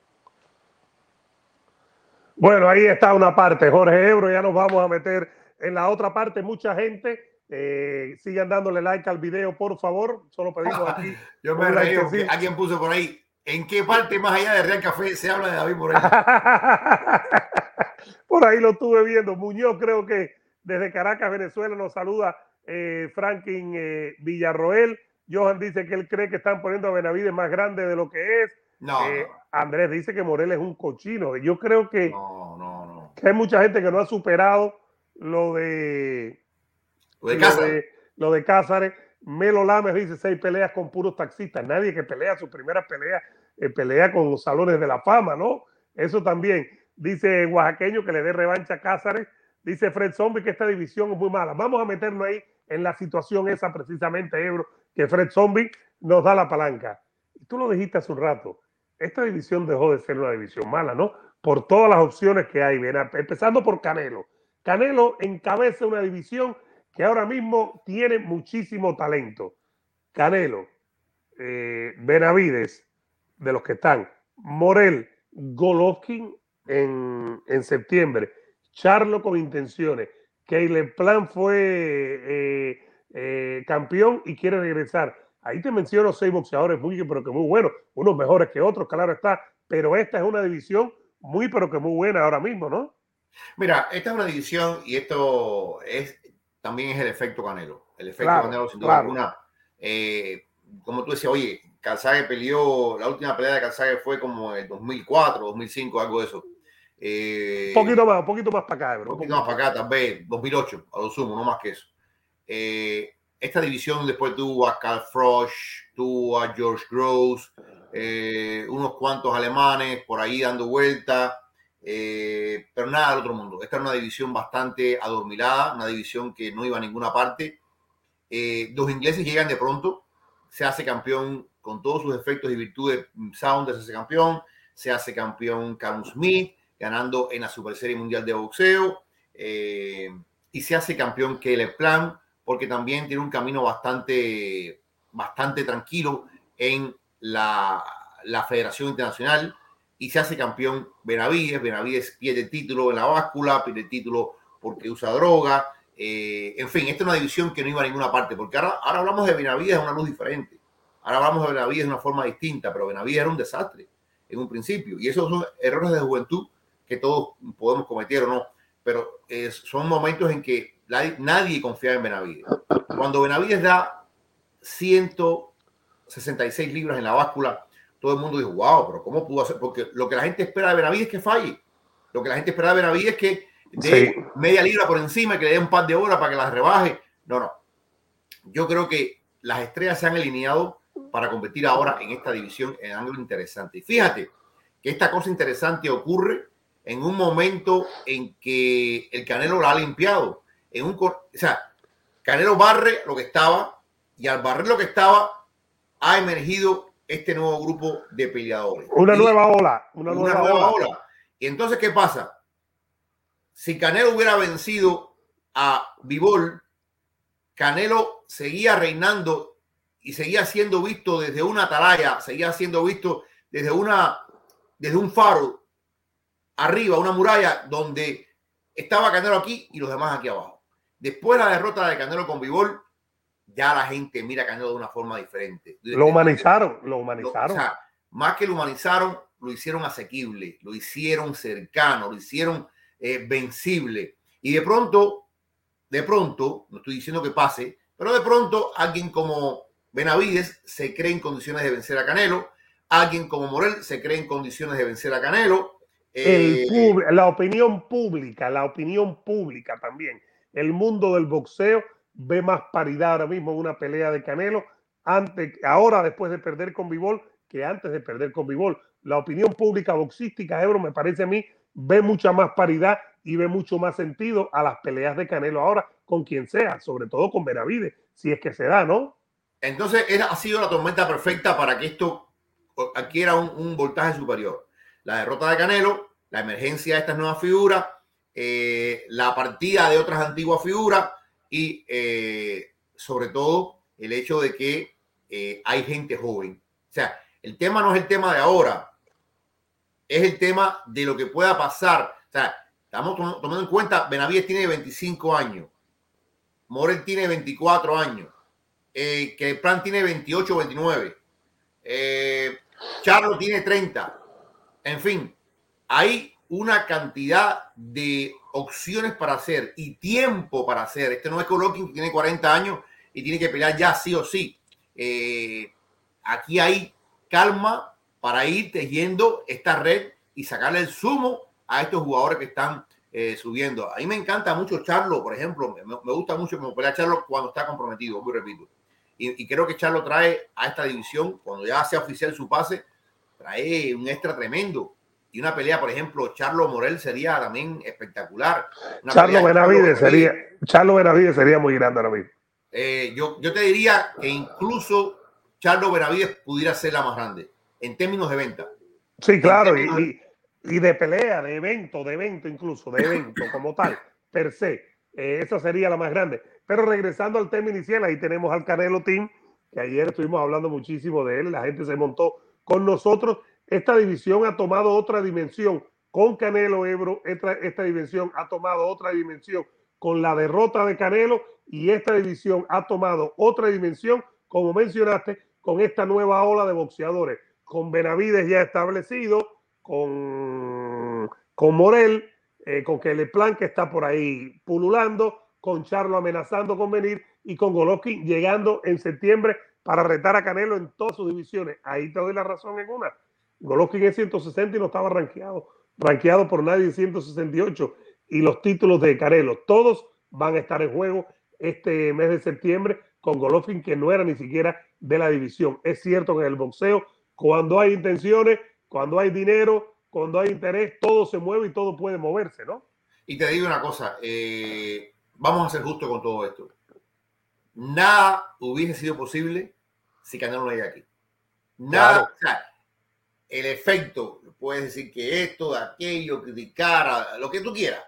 Bueno, ahí está una parte, Jorge Ebro, ya nos vamos a meter en la otra parte, mucha gente, eh, sigan dándole like al video, por favor. Solo pedimos aquí. Yo me reí, alguien puso por ahí. ¿En qué parte más allá de Real Café se habla de David Moreno? Por ahí lo estuve viendo. Muñoz creo que desde Caracas, Venezuela, nos saluda eh, Franklin eh, Villarroel. Johan dice que él cree que están poniendo a Benavides más grande de lo que es. No, eh, Andrés dice que Morel es un cochino. Yo creo que, no, no, no. que hay mucha gente que no ha superado lo de lo de Cázares. Lo de, Cázares. Melo Lames dice seis peleas con puros taxistas. Nadie que pelea su primera pelea eh, pelea con los salones de la fama, ¿no? Eso también. Dice Oaxaqueño que le dé revancha a Cázares. Dice Fred Zombie que esta división es muy mala. Vamos a meternos ahí en la situación esa precisamente, Ebro, que Fred Zombie nos da la palanca. Tú lo dijiste hace un rato. Esta división dejó de ser una división mala, ¿no? Por todas las opciones que hay, empezando por Canelo. Canelo encabeza una división que ahora mismo tiene muchísimo talento. Canelo, eh, Benavides, de los que están, Morel, Golovkin, en, en septiembre. Charlo con intenciones. Caleb Plan fue eh, eh, campeón y quiere regresar. Ahí te menciono seis boxeadores muy, pero que muy buenos, unos mejores que otros, claro está, pero esta es una división muy, pero que muy buena ahora mismo, ¿no? Mira, esta es una división y esto es también es el efecto Canelo. El efecto Canelo, sin duda alguna. Eh, como tú decías, oye, Calzage peleó, la última pelea de Calzage fue como el 2004, 2005, algo de eso. Eh, un poquito más, un poquito más para acá, bro. Un poquito más para acá, tal vez 2008, a lo sumo, no más que eso. Eh, esta división después tuvo a Carl Frosch, tuvo a George Gross, eh, unos cuantos alemanes por ahí dando vuelta, pero nada del otro mundo. Esta era una división bastante adormilada, una división que no iba a ninguna parte. los ingleses llegan de pronto, se hace campeón con todos sus efectos y virtudes. Saunders hace campeón, se hace campeón Callum Smith, ganando en la Super Serie Mundial de Boxeo. Eh, y se hace campeón Caleb Plan, porque también tiene un camino bastante, bastante tranquilo en la, la Federación Internacional. Y se hace campeón Benavides. Benavides pierde el título en la báscula, pierde el título porque usa droga. Eh, en fin, esta es una división que no iba a ninguna parte, porque ahora, ahora hablamos de Benavides de una luz diferente. Ahora hablamos de Benavides de una forma distinta, pero Benavides era un desastre en un principio. Y esos son errores de juventud que todos podemos cometer o no. Pero son momentos en que nadie confía en Benavides. Cuando Benavides da 166 libras en la báscula, todo el mundo dijo, wow, pero ¿cómo pudo hacer? Porque lo que la gente espera de Benavides es que falle. Lo que la gente espera de Benavides es que de media libra por encima y que le dé un par de horas para que las rebaje. No, no. Yo creo que las estrellas se han alineado para competir ahora en esta división en ángulo interesante. Y fíjate que esta cosa interesante ocurre en un momento en que el Canelo lo ha limpiado. En un, o sea, Canelo barre lo que estaba y al barrer lo que estaba ha emergido este nuevo grupo de peleadores. Una nueva ola. Una, nueva, ola. ola. Y entonces, ¿qué pasa? si Canelo hubiera vencido a Vivol, Canelo seguía reinando y seguía siendo visto desde una atalaya, seguía siendo visto desde una desde un faro arriba, una muralla donde estaba Canelo aquí y los demás aquí abajo. Después de la derrota de Canelo con Vivol, ya la gente mira a Canelo de una forma diferente. Lo humanizaron, lo humanizaron. o sea, más que lo humanizaron, lo hicieron asequible, lo hicieron cercano, lo hicieron eh, vencible. Y de pronto, de pronto, no estoy diciendo que pase, pero de pronto alguien como Benavides se cree en condiciones de vencer a Canelo, alguien como Morel se cree en condiciones de vencer a Canelo. Eh, la opinión pública, la opinión pública también. El mundo del boxeo ve más paridad ahora mismo una pelea de Canelo, antes, ahora después de perder con Bivol, que antes de perder con Bivol. La opinión pública boxística, Ebro, me parece a mí ve mucha más paridad y ve mucho más sentido a las peleas de Canelo ahora con quien sea, sobre todo con Benavides, si es que se da, ¿no? Entonces ha sido la tormenta perfecta para que esto adquiera un, un voltaje superior. La derrota de Canelo, la emergencia de estas nuevas figuras, eh, la partida de otras antiguas figuras y eh, sobre todo el hecho de que eh, hay gente joven. O sea, el tema no es el tema de ahora, es el tema de lo que pueda pasar. O sea, estamos tomando en cuenta, Benavides tiene 25 años, Morel tiene 24 años, eh, que el plan tiene 28 o 29, eh, Charlo tiene 30. En fin, hay una cantidad de opciones para hacer y tiempo para hacer. Este no es Golovkin que tiene 40 años y tiene que pelear ya sí o sí. Eh, aquí hay calma, para ir tejiendo esta red y sacarle el zumo a estos jugadores que están eh, subiendo. A mí me encanta mucho Charlo, por ejemplo, me, gusta mucho como pelea Charlo cuando está comprometido, muy repito. Y, creo que Charlo trae a esta división, cuando ya sea oficial su pase, trae un extra tremendo. Y una pelea, por ejemplo, Charlo Morel sería también espectacular. Charlo Benavides sería, Charlo Benavides sería muy grande ahora mismo. Eh, yo, yo te diría que incluso Charlo Benavides pudiera ser la más grande en términos de venta. Sí, claro, y, y, de pelea, de evento, de evento incluso, de evento como tal, per se. Eh, esa sería la más grande. Pero regresando al tema inicial, ahí tenemos al Canelo Team, que ayer estuvimos hablando muchísimo de él, la gente se montó con nosotros. Esta división ha tomado otra dimensión con Canelo Ebro, esta, esta dimensión ha tomado otra dimensión con la derrota de Canelo y esta división ha tomado otra dimensión, como mencionaste, con esta nueva ola de boxeadores con Benavides ya establecido, con, con Morel, eh, con Plan que está por ahí pululando, con Charlo amenazando con venir y con Golovkin llegando en septiembre para retar a Canelo en todas sus divisiones. Ahí te doy la razón en una. Golovkin es 160 y no estaba rankeado, rankeado por nadie en 168. Y los títulos de Canelo, todos van a estar en juego este mes de septiembre con Golovkin, que no era ni siquiera de la división. Es cierto que en el boxeo cuando hay intenciones, cuando hay dinero, cuando hay interés, todo se mueve y todo puede moverse, ¿no? Y te digo una cosa, eh, vamos a ser justos con todo esto. Nada hubiese sido posible si Canelo no llega aquí. Nada, o sea, el efecto, puedes decir que esto, aquello, criticar, lo que tú quieras,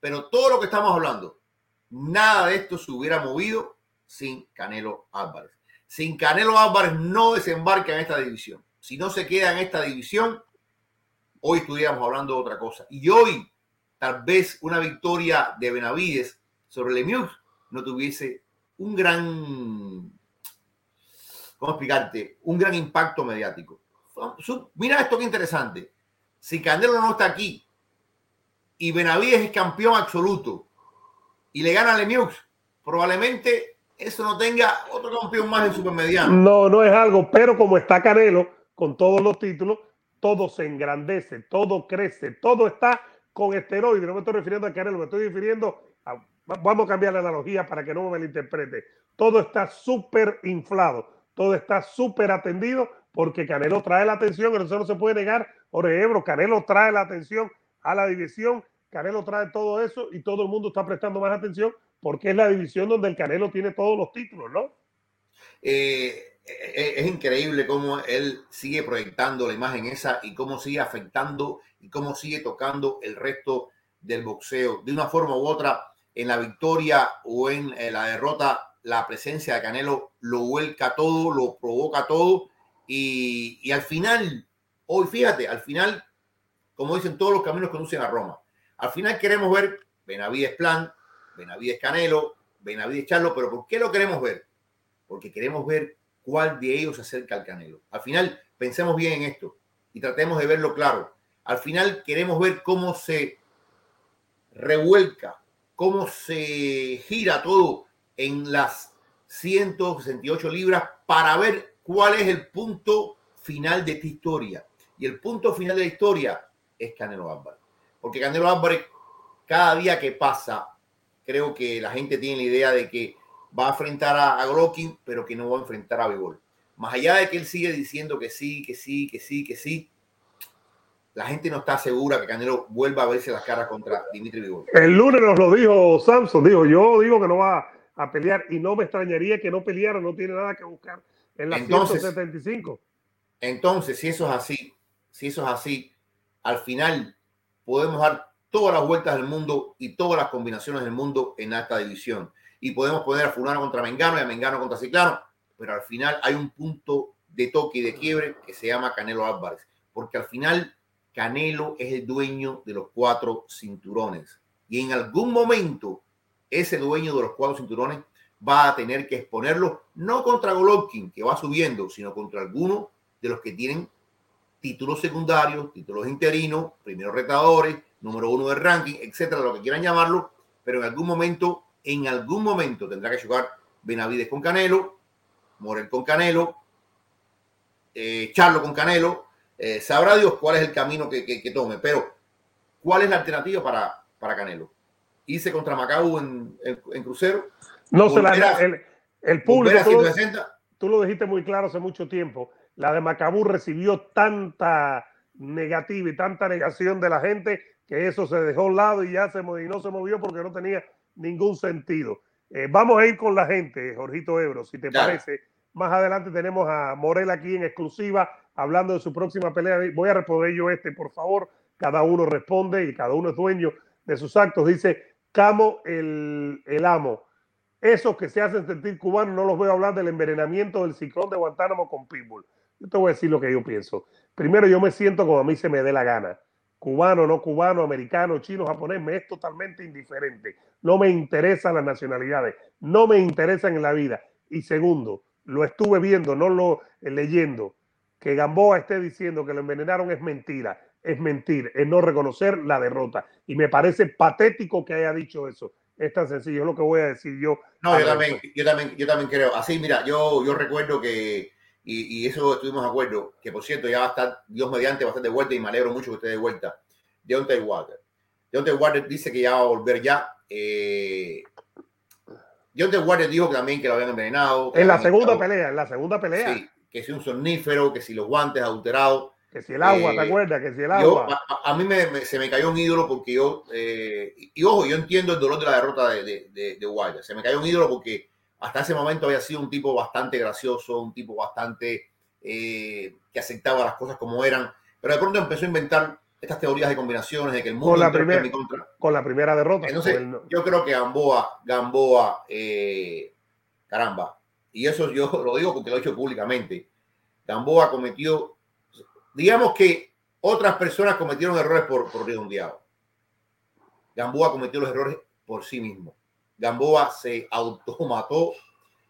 pero todo lo que estamos hablando, nada de esto se hubiera movido sin Canelo Álvarez. Sin Canelo Álvarez no desembarca en esta división. Si no se queda en esta división, hoy estuviéramos hablando de otra cosa. Y hoy, tal vez una victoria de Benavides sobre Lemieux no tuviese un gran, ¿cómo explicarte? Un gran impacto mediático. Mira esto que interesante. Si Canelo no está aquí y Benavides es campeón absoluto y le gana a Lemieux, probablemente eso no tenga otro campeón más en supermediano. No, no es algo, pero como está Canelo con todos los títulos, todo se engrandece, todo crece, todo está con esteroides. No me estoy refiriendo a Canelo, me estoy refiriendo a, vamos a cambiar la analogía para que no me malinterprete. Todo está súper inflado, todo está súper atendido porque Canelo trae la atención, eso no se puede negar. Jorge Ebro, Canelo trae la atención a la división, Canelo trae todo eso y todo el mundo está prestando más atención porque es la división donde el Canelo tiene todos los títulos, ¿no? Eh, eh, es increíble cómo él sigue proyectando la imagen esa y cómo sigue afectando y cómo sigue tocando el resto del boxeo. De una forma u otra, en la victoria o en eh, la derrota, la presencia de Canelo lo vuelca todo, lo provoca todo y, al final, hoy fíjate, al final, como dicen, todos los caminos conducen a Roma. Al final queremos ver Benavides Plan, Benavides Canelo, Benavides Charlo, pero ¿por qué lo queremos ver? Porque queremos ver cuál de ellos se acerca al Canelo. Al final, pensemos bien en esto y tratemos de verlo claro. Al final queremos ver cómo se revuelca, cómo se gira todo en las 168 libras para ver cuál es el punto final de esta historia. Y el punto final de la historia es Canelo Álvarez. Porque Canelo Álvarez, cada día que pasa, creo que la gente tiene la idea de que va a enfrentar a, a pero que no va a enfrentar a Bigol. Más allá de que él sigue diciendo que sí, que sí, que sí, que sí, la gente no está segura que Canelo vuelva a verse las caras contra Dimitri Bigol. El lunes nos lo dijo Samson, dijo, yo digo que no va a pelear y no me extrañaría que no peleara, no tiene nada que buscar en la entonces, 175. Entonces, si eso es así, si eso es así, al final podemos dar todas las vueltas del mundo y todas las combinaciones del mundo en esta división y podemos poner a Fulano contra Mengano y a Mengano contra Ciclano, pero al final hay un punto de toque y de quiebre que se llama Canelo Álvarez, porque al final Canelo es el dueño de los cuatro cinturones y en algún momento ese dueño de los cuatro cinturones va a tener que exponerlo no contra Golovkin, que va subiendo, sino contra alguno de los que tienen títulos secundarios, títulos interinos, primeros retadores, número uno del ranking, etcétera, lo que quieran llamarlo, pero en algún momento en algún momento tendrá que jugar Benavides con Canelo, Morel con Canelo, eh, Charlo con Canelo. Eh, sabrá Dios cuál es el camino que, que, tome, pero ¿cuál es la alternativa para, para Canelo? ¿Irse contra Macau en, en, crucero? No se la el, el público. Tú lo, tú lo dijiste muy claro hace mucho tiempo. La de Macabú recibió tanta negativa y tanta negación de la gente que eso se dejó a un lado y ya se y no se movió porque no tenía ningún sentido. Eh, vamos a ir con la gente, Jorgito Ebro, si te parece. Más adelante tenemos a Morel aquí en exclusiva hablando de su próxima pelea. Voy a responder yo este, por favor. Cada uno responde y cada uno es dueño de sus actos. Dice Camo el, el amo. Esos que se hacen sentir cubanos no los voy a hablar del envenenamiento del ciclón de Guantánamo con Pitbull. Yo te voy a decir lo que yo pienso. Primero, yo me siento como a mí se me dé la gana cubano, no cubano, americano, chino, japonés, me es totalmente indiferente. No me interesan las nacionalidades, no me interesan en la vida. Y segundo, lo estuve viendo, no lo eh, leyendo, que Gamboa esté diciendo que lo envenenaron es mentira, es mentir, es no reconocer la derrota. Y me parece patético que haya dicho eso. Es tan sencillo, es lo que voy a decir yo. No, yo también, yo también, yo también creo. Así, mira, yo, yo recuerdo que y, eso estuvimos de acuerdo, que por cierto ya va a estar Dios mediante bastante de vuelta y me alegro mucho que esté de vuelta. Deontay Water. Deontay Water dice que ya va a volver ya. Eh, Deontay Water dijo también que lo habían envenenado. En la segunda pelea, en la segunda pelea. Sí, que si un somnífero, que si los guantes adulterados. Que si el agua, ¿te eh, acuerdas? Que si el agua. a, mí me, se me cayó un ídolo porque yo, eh, y ojo, yo entiendo el dolor de la derrota de, de, de, Se me cayó un ídolo porque hasta ese momento había sido un tipo bastante gracioso, un tipo bastante eh, que aceptaba las cosas como eran, pero de pronto empezó a inventar estas teorías de combinaciones de que el mundo con la, primera, con la primera derrota. Entonces, yo creo que Gamboa, Gamboa, eh, caramba, y eso yo lo digo porque lo he hecho públicamente, Gamboa cometió, digamos que otras personas cometieron errores por, por redondeado. Gamboa cometió los errores por sí mismo Gamboa se automató,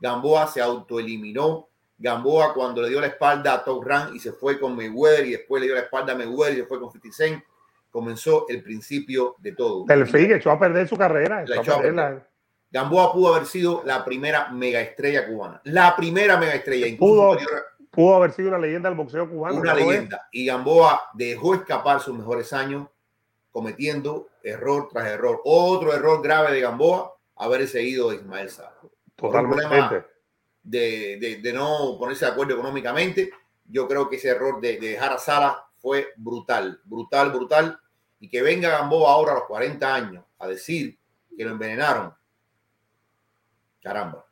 Gamboa se autoeliminó. Gamboa cuando le dio la espalda a Top Rank y se fue con Mayweather y después le dio la espalda a Mayweather y se fue con 50 Cent, comenzó el principio de todo. El fin echó a perder su carrera. La echó a perder. Gamboa pudo haber sido la primera mega estrella cubana. La primera mega estrella. Pudo, pudo haber sido una leyenda del boxeo cubano. Una leyenda. Y Gamboa dejó escapar sus mejores años cometiendo error tras error. Otro error grave de Gamboa, haber seguido a Ismael Sá. Totalmente. De, de, de, no ponerse de acuerdo económicamente. Yo creo que ese error de, de dejar a Sala fue brutal, brutal, brutal. Y que venga Gamboa ahora a los 40 años a decir que lo envenenaron. Caramba.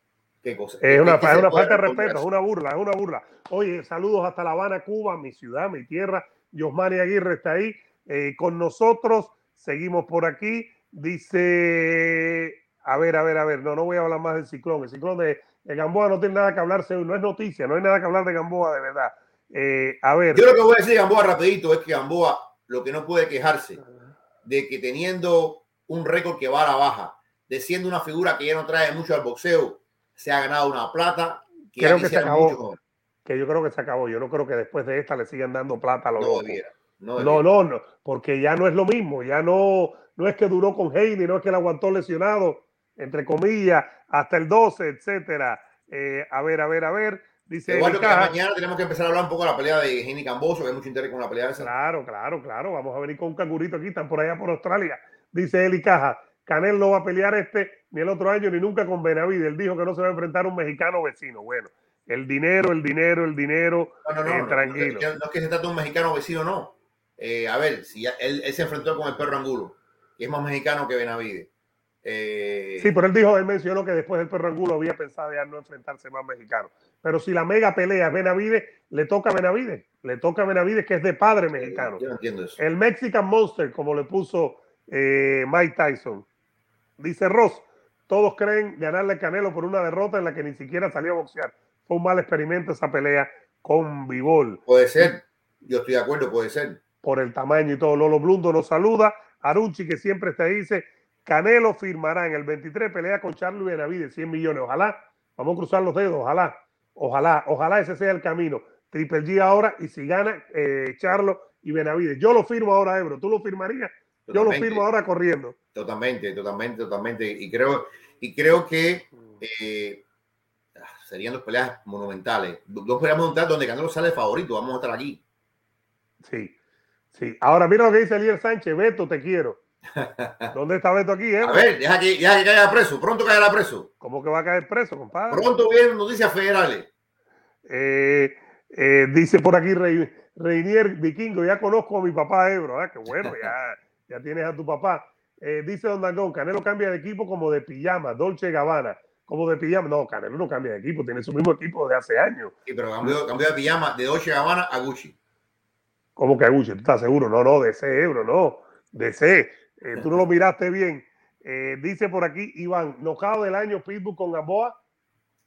Qué cosa. Es una, es una falta de respeto, es una burla, es una burla. Oye, saludos hasta La Habana, Cuba, mi ciudad, mi tierra. Yosmani Aguirre está ahí eh, con nosotros. Seguimos por aquí. Dice, a ver, a ver, a ver, no, no voy a hablar más del ciclón. El ciclón de, de Gamboa no tiene nada que hablarse, no es noticia, no hay nada que hablar de Gamboa de verdad. Eh, a ver. Yo lo que voy a decir de Gamboa rapidito es que Gamboa lo que no puede quejarse de que teniendo un récord que va a la baja, de siendo una figura que ya no trae mucho al boxeo, se ha ganado una plata que, creo que se acabó. Que yo creo que se acabó. Yo no creo que después de esta le sigan dando plata a los no, no, no, no, no, porque ya no es lo mismo. Ya no, no es que duró con Heine, no es que le aguantó lesionado, entre comillas, hasta el 12, etcétera. Eh, a ver, a ver, a ver. Dice Igual que mañana tenemos que empezar a hablar un poco de la pelea de Heine Camboso, que hay mucho interés con la pelea esa. Claro, claro, claro. Vamos a venir con un cangurito aquí, están por allá por Australia. Dice Eli Caja. Canel no va a pelear este ni el otro año ni nunca con Benavides. Él dijo que no se va a enfrentar a un mexicano vecino. Bueno, el dinero, el dinero, el dinero. No, no, no, eh, tranquilo. No, es que se trata de un mexicano vecino, no. Eh, a ver, si él, él, se enfrentó con el perro Angulo, que es más mexicano que Benavides. Eh... Sí, pero él dijo, él mencionó que después del perro Angulo había pensado ya no enfrentarse más mexicano. Pero si la mega pelea es Benavides, le toca a Benavides. Le toca a Benavides, que es de padre mexicano. Yo no entiendo eso. El Mexican Monster, como le puso eh, Mike Tyson. Dice Ross, todos creen ganarle a Canelo por una derrota en la que ni siquiera salió a boxear. Fue un mal experimento esa pelea con Vivol. Puede ser, yo estoy de acuerdo, puede ser. Por el tamaño y todo. Lolo Blundo nos saluda. Arunchi, que siempre ahí, dice, Canelo firmará en el 23 pelea con Charlie Benavides, 100 millones. Ojalá, vamos a cruzar los dedos, ojalá, ojalá, ojalá ese sea el camino. Triple G ahora y si gana eh, Charlo y Benavides. Yo lo firmo ahora, Ebro. ¿Tú lo firmarías? Totalmente. Yo lo firmo ahora corriendo. Totalmente, totalmente, totalmente. Y creo, y creo que eh, serían dos peleas monumentales. Dos peleas monumentales donde Canelo sale favorito. Vamos a estar aquí. Sí, sí. Ahora mira lo que dice Eliel Sánchez. Beto, te quiero. ¿Dónde está Beto aquí? Eh? A ver, deja que, deja que caiga preso. Pronto caerá preso. ¿Cómo que va a caer preso, compadre? Pronto vienen noticias federales. Eh, eh, dice por aquí Reinier Vikingo, ya conozco a mi papá Ebro. ¿eh? Qué bueno, ya, ya tienes a tu papá. Eh, dice Don Dangón, Canelo cambia de equipo como de pijama, Dolce Gabbana, como de pijama. No, Canelo no cambia de equipo, tiene su mismo equipo de hace años. Sí, pero cambió, cambió de pijama de Dolce Gabbana a Gucci. ¿Cómo que a Gucci? ¿Tú estás seguro? No, no, de C, Ebro, no, de C. Eh, tú no lo miraste bien. Eh, dice por aquí Iván, ¿nocao del año Pitbull con Gamboa?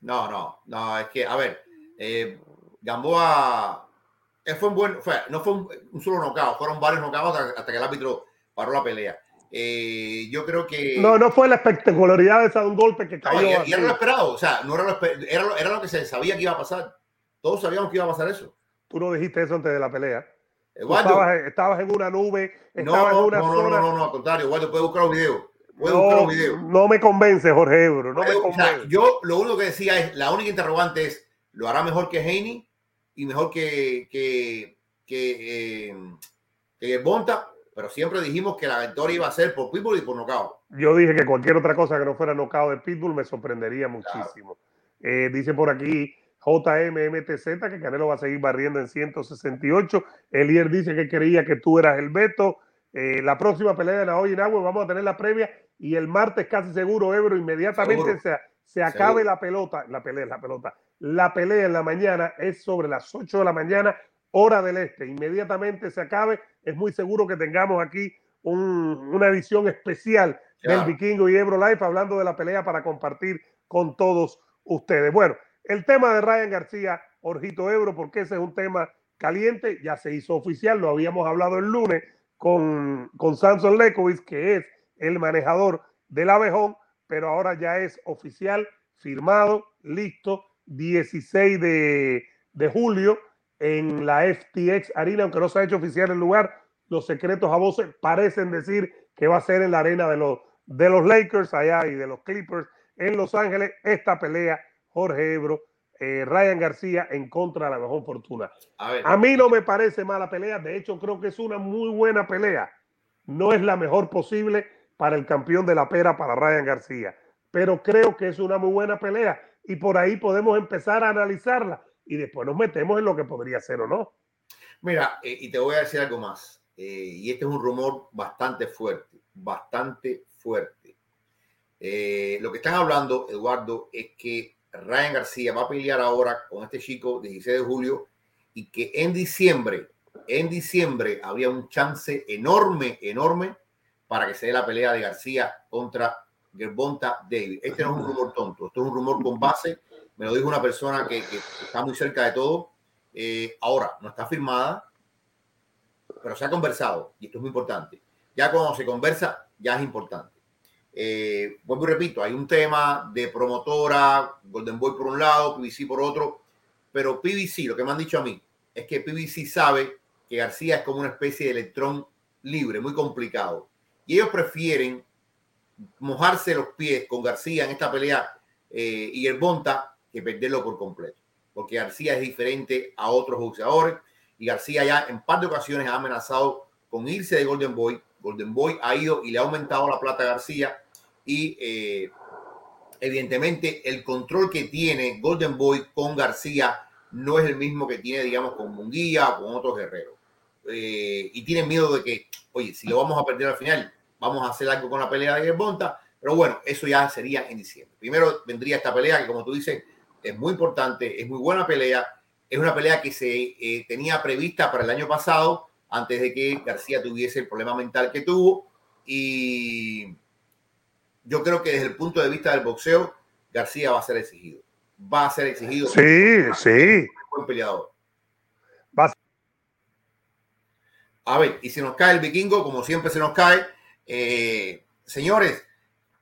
No, no, no, es que, a ver, Gamboa fue un buen, fue, no fue un, un solo nocao, fueron varios nocaos hasta, hasta, que el árbitro paró la pelea. Eh, yo creo que. No, no fue la espectacularidad de un golpe que cayó. No, y, y, era lo esperado, o sea, no era lo, era, lo, era lo que se sabía que iba a pasar. Todos sabíamos que iba a pasar eso. Tú no dijiste eso antes de la pelea. Estabas, estabas, en una nube, estabas no, en una no, zona. No, no, no, al contrario, Waldo, puedes buscar los videos. Puedes buscar los videos. No me convence, Jorge Ebro, no Puede, me convence. O sea, yo lo único que decía es, la única interrogante es, ¿lo hará mejor que Haney y mejor que, que, que, eh, que Bonta? Pero siempre dijimos que la victoria iba a ser por Pitbull y por Nocao. Yo dije que cualquier otra cosa que no fuera Nocao de Pitbull me sorprendería muchísimo. Claro. Eh, dice por aquí JMMTZ que Canelo va a seguir barriendo en 168. Elier dice que creía que tú eras el Beto. Eh, la próxima pelea de Naoya Inoue vamos a tener la previa y el martes casi seguro, Ebro, inmediatamente se, se acabe seguro. la pelota, la pelea, la pelota. La pelea en la mañana es sobre las 8 de la mañana, hora del este. Inmediatamente se acabe, es muy seguro que tengamos aquí un, una edición especial claro. del Vikingo y Ebro Life hablando de la pelea para compartir con todos ustedes. Bueno, el tema de Ryan García, Orjito Ebro, porque ese es un tema caliente, ya se hizo oficial, lo habíamos hablado el lunes con, con Samson Lekovic, que es el manejador del abejón, pero ahora ya es oficial, firmado, listo, 16 de, de julio en la FTX Arena, aunque no se ha hecho oficial el lugar, los secretos a voces parecen decir que va a ser en la arena de los, de los Lakers allá y de los Clippers en Los Ángeles. Esta pelea, Jorge Ebro, eh, Ryan García en contra de la mejor fortuna. A, a, mí no me parece mala pelea, de hecho creo que es una muy buena pelea. No es la mejor posible para el campeón de la pera, para Ryan García, pero creo que es una muy buena pelea y por ahí podemos empezar a analizarla y después nos metemos en lo que podría ser o no. Mira, eh, y te voy a decir algo más, eh, y este es un rumor bastante fuerte, bastante fuerte. Eh, lo que están hablando, Eduardo, es que Ryan García va a pelear ahora con este chico 16 de julio y que en diciembre, en diciembre habría un chance enorme, enorme para que se dé la pelea de García contra Gerbonta David. Este no es un rumor tonto, esto es un rumor con base. Me lo dijo una persona que, está muy cerca de todo. Eh, ahora, no está firmada, pero se ha conversado y esto es muy importante. Ya cuando se conversa, ya es importante. Eh, y repito, hay un tema de promotora, Golden Boy por un lado, PBC por otro, pero PBC, lo que me han dicho a mí, es que PBC sabe que García es como una especie de electrón libre, muy complicado. Y ellos prefieren mojarse los pies con García en esta pelea eh, y el Bonta que perderlo por completo. Porque García es diferente a otros boxeadores y García ya en par de ocasiones ha amenazado con irse de Golden Boy. Golden Boy ha ido y le ha aumentado la plata a García y eh, evidentemente el control que tiene Golden Boy con García no es el mismo que tiene, digamos, con Munguía o con otros guerreros. Eh, y tienen miedo de que, oye, si lo vamos a perder al final, vamos a hacer algo con la pelea de Bonta. Pero bueno, eso ya sería en diciembre. Primero vendría esta pelea que, como tú dices, es muy importante, es muy buena pelea. Es una pelea que se eh, tenía prevista para el año pasado, antes de que García tuviese el problema mental que tuvo. Y yo creo que desde el punto de vista del boxeo, García va a ser exigido. Va a ser exigido. Sí, sí. Buen peleador. Va a... a ver, y si nos cae el vikingo, como siempre se nos cae, eh, señores,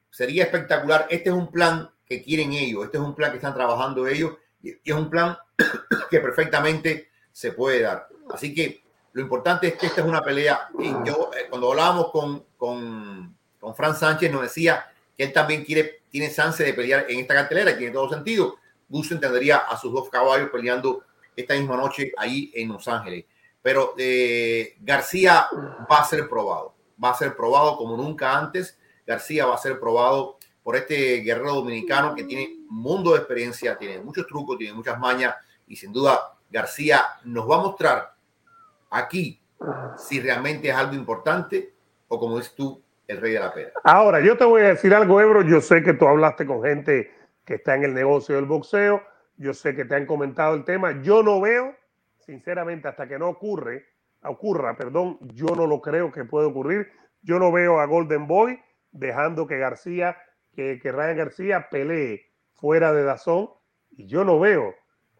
sería espectacular. Este es un plan que quieren ellos, este es un plan que están trabajando ellos y es un plan que perfectamente se puede dar. Así que lo importante es que esta es una pelea. Y yo, eh, cuando hablábamos con, con, con Fran Sánchez, nos decía que él también quiere, tiene chance de pelear en esta cartelera, tiene todo sentido. Gusto entendería a sus dos caballos peleando esta misma noche ahí en Los Ángeles. Pero eh, García va a ser probado, va a ser probado como nunca antes. García va a ser probado por este guerrero dominicano que tiene un mundo de experiencia, tiene muchos trucos, tiene muchas mañas y sin duda García nos va a mostrar aquí si realmente es algo importante o como dices tú, el rey de la pera. Ahora, yo te voy a decir algo, Ebro. Yo sé que tú hablaste con gente que está en el negocio del boxeo. Yo sé que te han comentado el tema. Yo no veo, sinceramente, hasta que no ocurre, ocurra, perdón, yo no lo creo que puede ocurrir. Yo no veo a Golden Boy dejando que García, que, que Ryan García pelee fuera de Dazón. Y yo no veo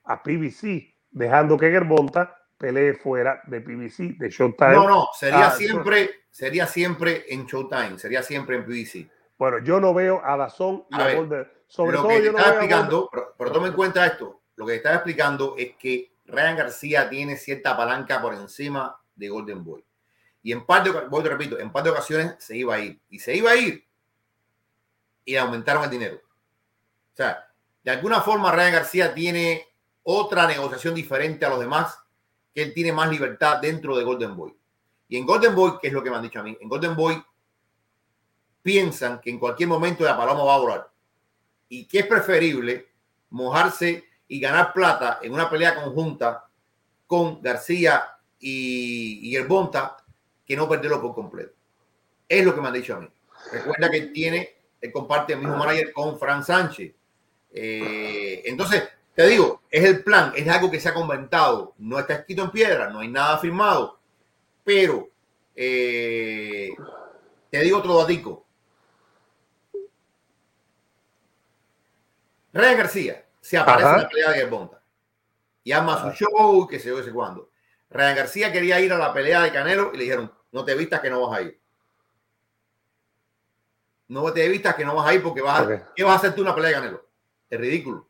a PBC dejando que Gerbonta pelee fuera de PBC, de Showtime. No, no, sería ah, siempre, sería siempre en Showtime, sería siempre en PBC. Bueno, yo no veo a Dazón y a, Sobre todo, yo no explicando, pero, pero toma en cuenta esto. Lo que está explicando es que Ryan García tiene cierta palanca por encima de Golden Boy. Y en parte, voy te repito, en par de ocasiones se iba a ir. Y se iba a ir. Y aumentaron el dinero. O sea, de alguna forma Ryan García tiene otra negociación diferente a los demás que él tiene más libertad dentro de Golden Boy. Y en Golden Boy, que es lo que me han dicho a mí, en Golden Boy piensan que en cualquier momento la paloma va a volar y que es preferible mojarse y ganar plata en una pelea conjunta con García y, y el Bonta que no perderlo por completo. Es lo que me han dicho a mí. Recuerda que tiene, él comparte el mismo manager con Fran Sánchez. Eh, entonces, te digo, es el plan, es algo que se ha comentado, no está escrito en piedra, no hay nada firmado, pero eh, te digo otro datico. Rey García se aparece en la pelea de Gerbonta y ama su show, que se yo, sé cuándo. Ryan García quería ir a la pelea de Canelo y le dijeron, no te vistas que no vas a ir. No te vista que no vas a ir porque vas a. ¿qué vas a hacer tú una pelea de Canelo? Es ridículo.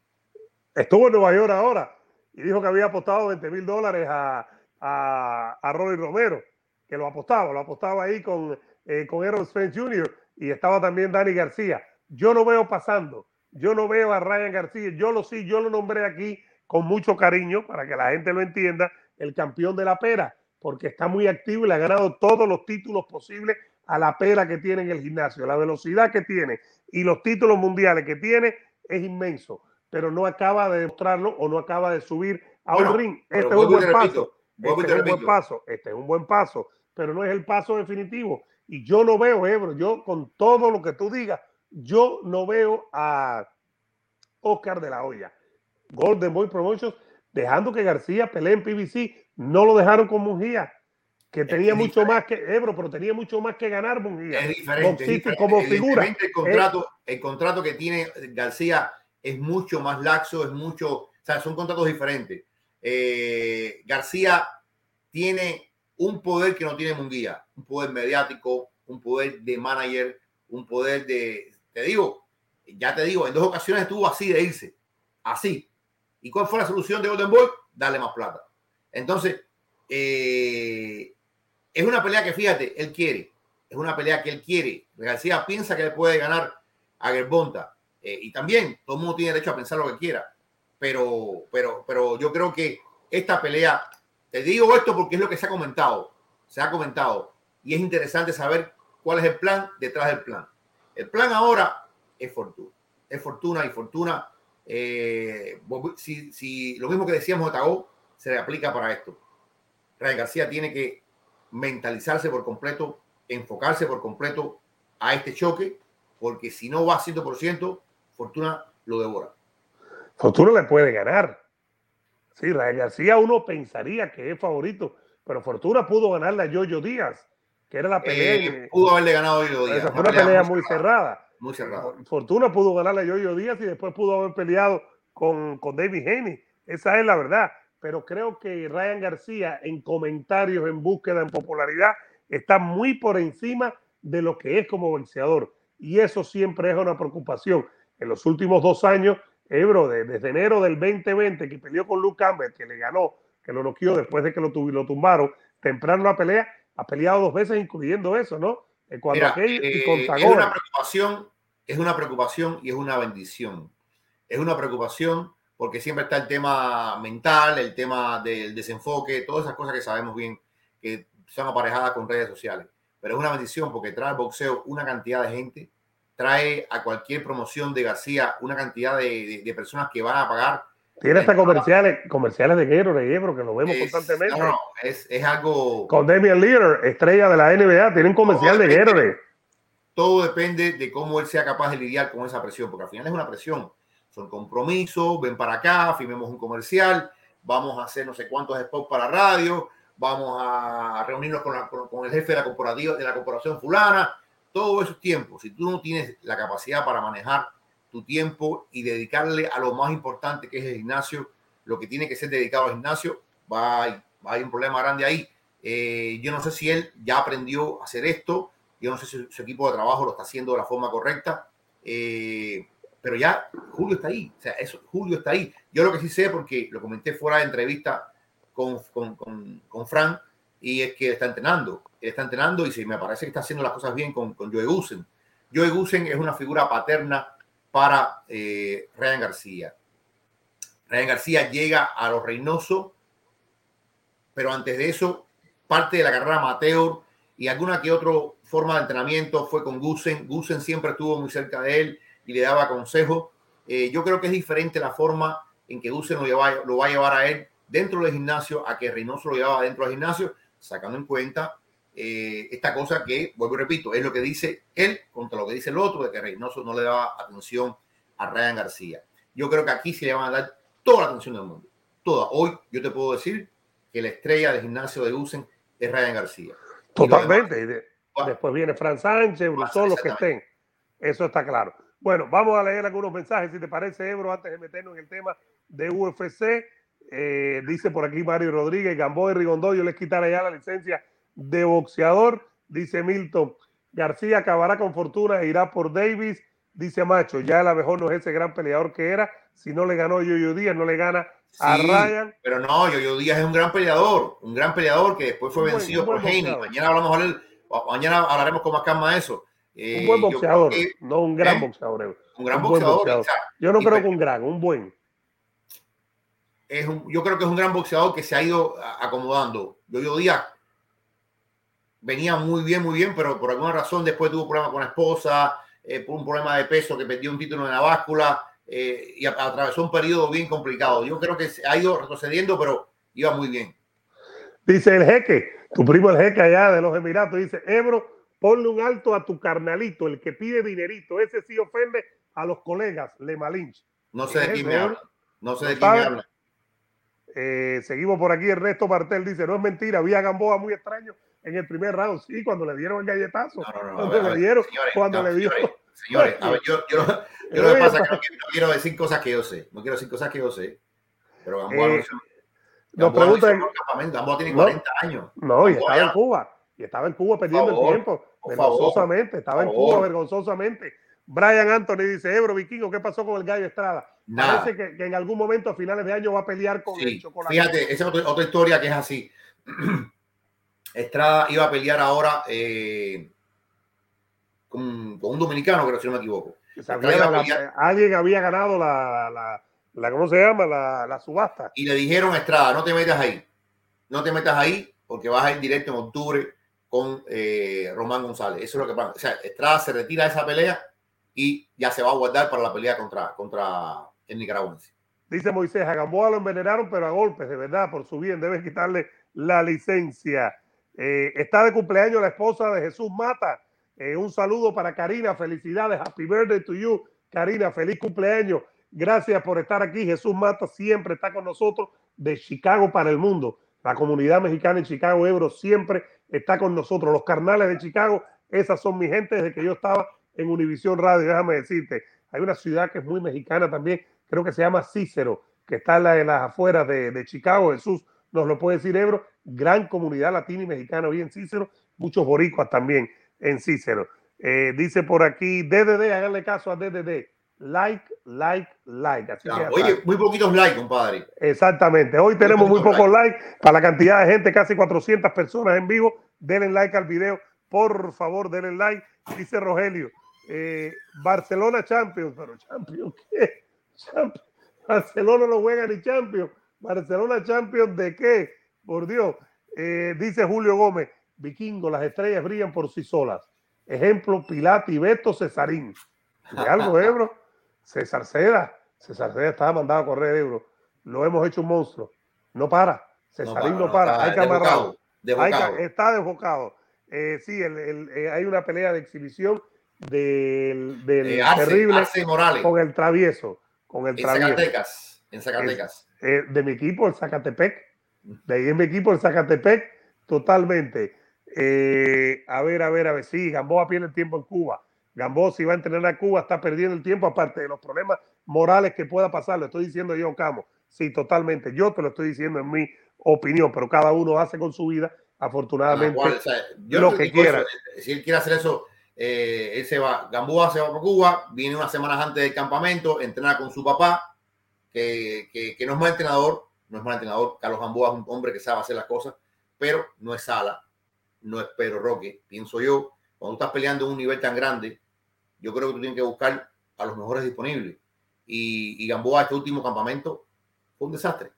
Estuvo en Nueva York ahora y dijo que había apostado 20 mil dólares a, a, a Romero, que lo apostaba, lo apostaba ahí con, eh, con Errol Spence Jr. y estaba también Dani García. Yo no veo pasando, yo no veo a Ryan García, yo lo sí, yo lo nombré aquí con mucho cariño para que la gente lo entienda, el campeón de la pera, porque está muy activo y le ha ganado todos los títulos posibles a la pera que tiene en el gimnasio. La velocidad que tiene y los títulos mundiales que tiene es inmenso, pero no acaba de demostrarlo o no acaba de subir a Bueno, un ring. pero Este es un buen paso. Este te es un buen paso, este es un buen paso, pero no es el paso definitivo. Y yo no veo, Ebro, yo con todo lo que tú digas, yo no veo a Oscar de la Hoya, Golden Boy Promotions, dejando que García pelee en PBC. No lo dejaron con Mungía, que tenía mucho más que Ebro, pero tenía mucho más que ganar. Es diferente. Como figura. El contrato, el contrato que tiene García es mucho más laxo, es mucho, o sea, son contratos diferentes. Eh, García tiene un poder que no tiene Munguía, un poder mediático, un poder de manager, un poder de, te digo, ya te digo, en dos ocasiones estuvo así de irse, así. ¿Y cuál fue la solución de Golden Boy? Darle más plata. Entonces, eh, es una pelea que fíjate, él quiere, es una pelea que él quiere. García piensa que él puede ganar a Gerbonta. Eh, y también todo el mundo tiene derecho a pensar lo que quiera. Pero, pero, pero yo creo que esta pelea, te digo esto porque es lo que se ha comentado. Se ha comentado. Y es interesante saber cuál es el plan detrás del plan. El plan ahora es Fortuna. Es Fortuna y Fortuna. eh, si, si lo mismo que decíamos de Tagó se le aplica para esto. Ryan García tiene que mentalizarse por completo, enfocarse por completo a este choque, porque si no va a 100%, Fortuna lo devora. Fortuna le puede ganar. Sí, Ryan García uno pensaría que es favorito, pero Fortuna pudo ganarle a Yoyo Díaz, que era la pelea. Eh, en- pudo haberle ganado hoy Díaz. esa fue una pelea muy cerrada. Muy cerrada. Fortuna pudo ganarle a Yoyo Díaz y después pudo haber peleado con, con David Haney. Esa es la verdad. Pero creo que Ryan García, en comentarios, en búsqueda, en popularidad, está muy por encima de lo que es como boxeador. Y eso siempre es una preocupación. En los últimos dos años, Ebro, de- desde enero del 2020, que peleó con Luke Campbell, que le ganó, que lo noqueó después de que lo, lo tumbaron, temprano la pelea, ha peleado dos veces, incluyendo eso, ¿no? Eh, Cuando Mira, aquello y eh, con es una preocupación, es una preocupación y es una bendición. Es una preocupación porque siempre está el tema mental, el tema del desenfoque, todas esas cosas que sabemos bien que son aparejadas con redes sociales. Pero es una bendición porque trae al boxeo una cantidad de gente, trae a cualquier promoción de García una cantidad de, de- de personas que van a pagar. Tiene hasta comerciales, comerciales de Guerrero, de Ebro, que lo vemos Es, constantemente. no, no, es, es algo... Con Damian Lillard, estrella de la NBA, tiene un comercial de. Guerrero. todo depende de cómo él sea capaz de lidiar con esa presión, porque al final es una presión. Son compromisos, ven para acá, firmemos un comercial, vamos a hacer no sé cuántos spots para radio, vamos a reunirnos con, el jefe de la corporativa de la corporación fulana, todo esos tiempos. Si tú no tienes la capacidad para manejar tu tiempo y dedicarle a lo más importante que es el gimnasio, lo que tiene que ser dedicado al gimnasio, va, a- haber un problema grande ahí. Eh, yo no sé si él ya aprendió a hacer esto, yo no sé si su equipo de trabajo lo está haciendo de la forma correcta, eh, pero ya Julio está ahí. O sea, eso, Julio está ahí. Yo lo que sí sé, porque lo comenté fuera de entrevista con, con, con, con Frank, y es que está entrenando. Él está entrenando y sí, me parece que está haciendo las cosas bien con, con Joe Gusen. Joe Gusen es una figura paterna para eh, Ryan García. Ryan García llega a los Reynoso, pero antes de eso, parte de la carrera amateur y alguna que otra forma de entrenamiento fue con Gusen. Gusen siempre estuvo muy cerca de él y le daba consejos. Eh, yo creo que es diferente la forma en que Gusen lo, lleva- lo va a llevar a él dentro del gimnasio a que Reynoso lo llevaba dentro del gimnasio, sacando en cuenta eh, esta cosa que, vuelvo y repito, es lo que dice él contra lo que dice el otro, de que Reynoso no le daba atención a Ryan García. Yo creo que aquí se le van a dar toda la atención del mundo. Toda. Hoy yo te puedo decir que la estrella del gimnasio de Gusen es Ryan García. Totalmente. Y Bueno. después viene Fran Sánchez, Brusón, los que estén. Eso está claro. Bueno, vamos a leer algunos mensajes, si te parece, Ebro, antes de meternos en el tema de UFC. Eh, dice por aquí Mario Rodríguez, Gamboa y Rigondo, yo les quitaré ya la licencia de boxeador. Dice Milton, García acabará con fortuna e irá por Davis. Dice Macho, ya a lo mejor no es ese gran peleador que era. Si no le ganó Yoyo Díaz, no le gana a Ryan. Pero no, Yoyo Díaz es un gran peleador, un gran peleador que después fue vencido por Haney. Mañana hablamos mañana hablaremos con más calma de eso. Eh, un buen boxeador, no un gran ¿eh? boxeador. Un gran boxeador. yo no creo que un gran, un buen. Es un, yo creo que es un gran boxeador que se ha ido acomodando. Yoyo Díaz venía muy bien, muy bien, pero por alguna razón después tuvo problemas con la esposa, eh, por un problema de peso que perdió un título en la báscula y atravesó un periodo bien complicado. Yo creo que se ha ido retrocediendo, pero iba muy bien. Dice el jeque, tu primo el jeque allá de los Emiratos, dice, Ebro, ponle un alto a tu carnalito, el que pide dinerito, ese sí ofende a los colegas, Le Malinch. No sé de quién me habla, no sé de quién me habla. Eh, seguimos por aquí, Ernesto Martel dice, no es mentira, había Gamboa muy extraño en el primer round, sí, cuando le dieron el galletazo, cuando le dieron, cuando le dieron. Señores, a ver, yo, yo, yo lo que pasa es que no quiero, decir cosas que yo sé, no quiero decir cosas que yo sé, pero Gamboa eh, no nos preguntan, Gamboa tiene 40 años. No, y estaba en Cuba, y estaba en Cuba perdiendo el tiempo vergonzosamente, estaba en Cuba vergonzosamente. Brian Anthony dice, Ebro Vikingo, ¿qué pasó con el Gallo Estrada? Parece que, que, en algún momento a finales de año va a pelear con el chocolate. Fíjate, esa es otra, historia que es así. Estrada iba a pelear ahora eh, con, con, un dominicano, creo si no me equivoco. alguien había ganado la, la, la, ¿cómo se llama? La, la, subasta. Y le dijeron a Estrada, no te metas ahí. No te metas ahí porque vas a ir directo en octubre con eh, Román González. Eso es lo que pasa. O sea, Estrada se retira de esa pelea y ya se va a guardar para la pelea contra, contra el nicaragüense. Dice Moisés, a Gamboa lo envenenaron, pero a golpes, de verdad, por su bien, deben quitarle la licencia. Eh, está de cumpleaños la esposa de Jesús Mata. Eh, un saludo para Karina, felicidades, happy birthday to you, Karina, feliz cumpleaños. Gracias por estar aquí. Jesús Mata siempre está con nosotros de Chicago para el mundo. La comunidad mexicana en Chicago, Ebro, siempre está con nosotros. Los carnales de Chicago, esas son mi gente desde que yo estaba en Univisión Radio. Déjame decirte, hay una ciudad que es muy mexicana también, creo que se llama Cícero, que está en, las afueras de, Chicago. Jesús nos lo puede decir, Ebro. Gran comunidad latina y mexicana hoy en Cícero, muchos boricuas también en Cícero. Eh, dice por aquí, DDD, háganle caso a DDD. Like, like, like. oye, muy poquitos likes, compadre. Exactamente. Hoy tenemos muy, pocos likes para la cantidad de gente, casi 400 personas en vivo. Denle like al video. Por favor, denle like. Dice Rogelio. Eh, Barcelona Champions. Pero Champions, ¿qué? Barcelona no juega ni Champions. Barcelona Champions de qué? Por Dios. Eh, dice Julio Gómez. Vikingo, las estrellas brillan por sí solas. Ejemplo, Pilati, Beto, Cesarín. De algo, Ebro. César Seda, César Seda estaba mandado a correr euro. Lo hemos hecho un monstruo. No para. Cesarín no, para. hay que amarrarlo. está desbocado. Eh, sí, eh, hay una pelea de exhibición del, del eh, terrible Morales. con el travieso. Con el en Zacatecas. En Zacatecas. de mi equipo, el Zacatepec. De ahí en mi equipo, el Zacatepec, totalmente. a ver, a ver, a ver. Sí, Gamboa pierde el tiempo en Cuba. Gamboa, si va a entrenar a Cuba, está perdiendo el tiempo, aparte de los problemas morales que pueda pasar. Lo estoy diciendo yo, Camo. Sí, totalmente. Yo te lo estoy diciendo en mi opinión, pero cada uno hace con su vida, afortunadamente, lo que quiera. si él quiere hacer eso, eh, él se va. Gamboa se va para Cuba, viene unas semanas antes del campamento, entrena con su papá, que, que, no es mal entrenador, no es mal entrenador. Carlos Gamboa es un hombre que sabe hacer las cosas, pero no es Sala, no es Pedro Roque, pienso yo. Cuando estás peleando en un nivel tan grande, yo creo que tú tienes que buscar a los mejores disponibles. Y, Gamboa, este último campamento, fue un desastre.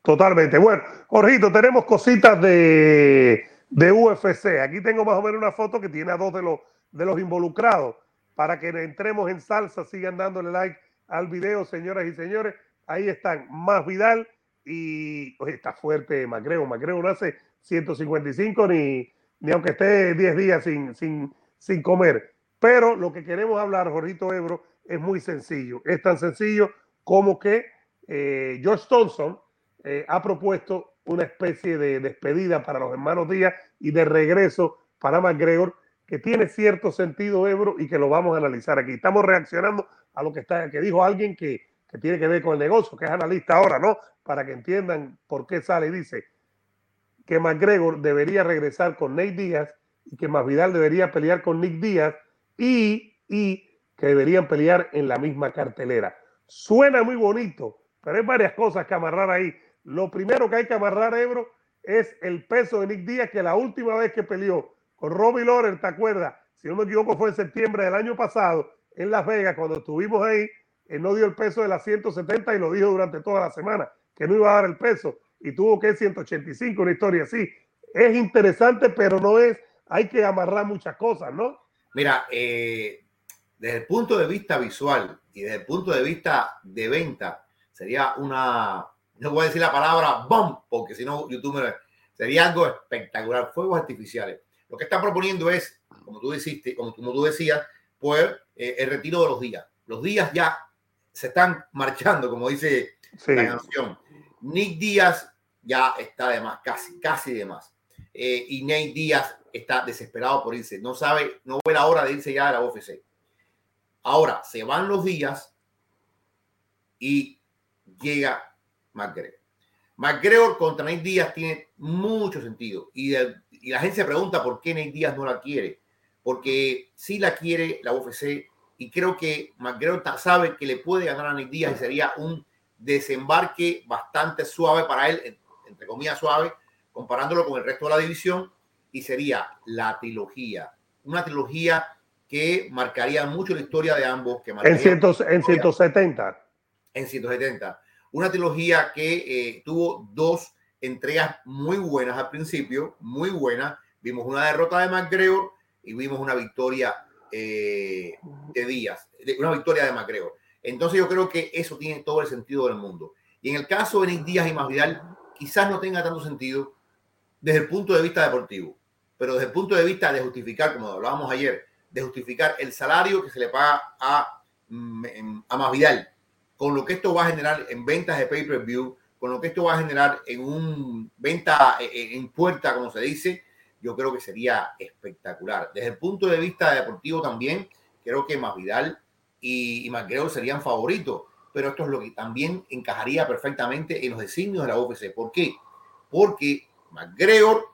Totalmente. Bueno, Jorgito, tenemos cositas de, UFC. Aquí tengo más o menos una foto que tiene a dos de los, de los involucrados. Para que entremos en salsa, sigan dándole like al video, señoras y señores. Ahí están, más Vidal y está fuerte Macreo. Macreo no hace 155 ni, ni aunque esté 10 días sin, sin, sin comer. Pero lo que queremos hablar, Jorgito Ebro, es muy sencillo. Es tan sencillo como que eh, George Thompson eh, ha propuesto una especie de despedida para los hermanos Díaz y de regreso para McGregor, que tiene cierto sentido, Ebro, y que lo vamos a analizar aquí. Estamos reaccionando a lo que, está, que dijo alguien que, que tiene que ver con el negocio, que es analista ahora, ¿no? Para que entiendan por qué sale y dice que McGregor debería regresar con Nate Díaz y que Masvidal debería pelear con Nick Díaz y, que deberían pelear en la misma cartelera. Suena muy bonito, pero hay varias cosas que amarrar ahí. Lo primero que hay que amarrar, Ebro, es el peso de Nick Díaz, que la última vez que peleó con Robbie Lorer, ¿te acuerdas? Si no me equivoco, fue en septiembre del año pasado en Las Vegas, cuando estuvimos ahí, él no dio el peso de las 170 y lo dijo durante toda la semana, que no iba a dar el peso y tuvo que 185, una historia así. Es interesante, pero no es, hay que amarrar muchas cosas, ¿no? Mira, eh, desde el punto de vista visual y desde el punto de vista de venta, sería una, no voy a decir la palabra bomb, porque si no YouTube me, sería algo espectacular, fuegos artificiales. Lo que están proponiendo es, como tú dijiste, como, tú decías, pues eh, el retiro de los días. Los días ya se están marchando, como dice la canción. Nick Díaz ya está de más, casi, casi de más. Eh, y Nate Díaz está desesperado por irse. No sabe, no ve la hora de irse ya a la UFC. Ahora, se van los días y llega McGregor. McGregor contra Nate Díaz tiene mucho sentido. Y, la gente se pregunta por qué Nate Díaz no la quiere. Porque si la quiere la UFC y creo que McGregor sabe que le puede ganar a Nick Díaz y sería un desembarque bastante suave para él, entre comillas suave, comparándolo con el resto de la división, y sería la trilogía, una trilogía que marcaría mucho la historia de ambos. Que en, cientos, en 170. En 170. Una trilogía que eh, tuvo dos entregas muy buenas al principio, muy buenas. Vimos una derrota de McGregor y vimos una victoria eh, de Díaz, una victoria de Macreo. Entonces yo creo que eso tiene todo el sentido del mundo. Y en el caso de Nick Díaz y Masvidal, quizás no tenga tanto sentido desde el punto de vista deportivo, pero desde el punto de vista de justificar, como hablábamos ayer, de justificar el salario que se le paga a, mm, a Masvidal, con lo que esto va a generar en ventas de pay-per-view, con lo que esto va a generar en un venta eh, eh, en puerta, como se dice, yo creo que sería espectacular. Desde el punto de vista deportivo también, creo que Masvidal y, y McGregor serían favoritos, pero esto es lo que también encajaría perfectamente en los designios de la UFC. ¿Por qué? Porque McGregor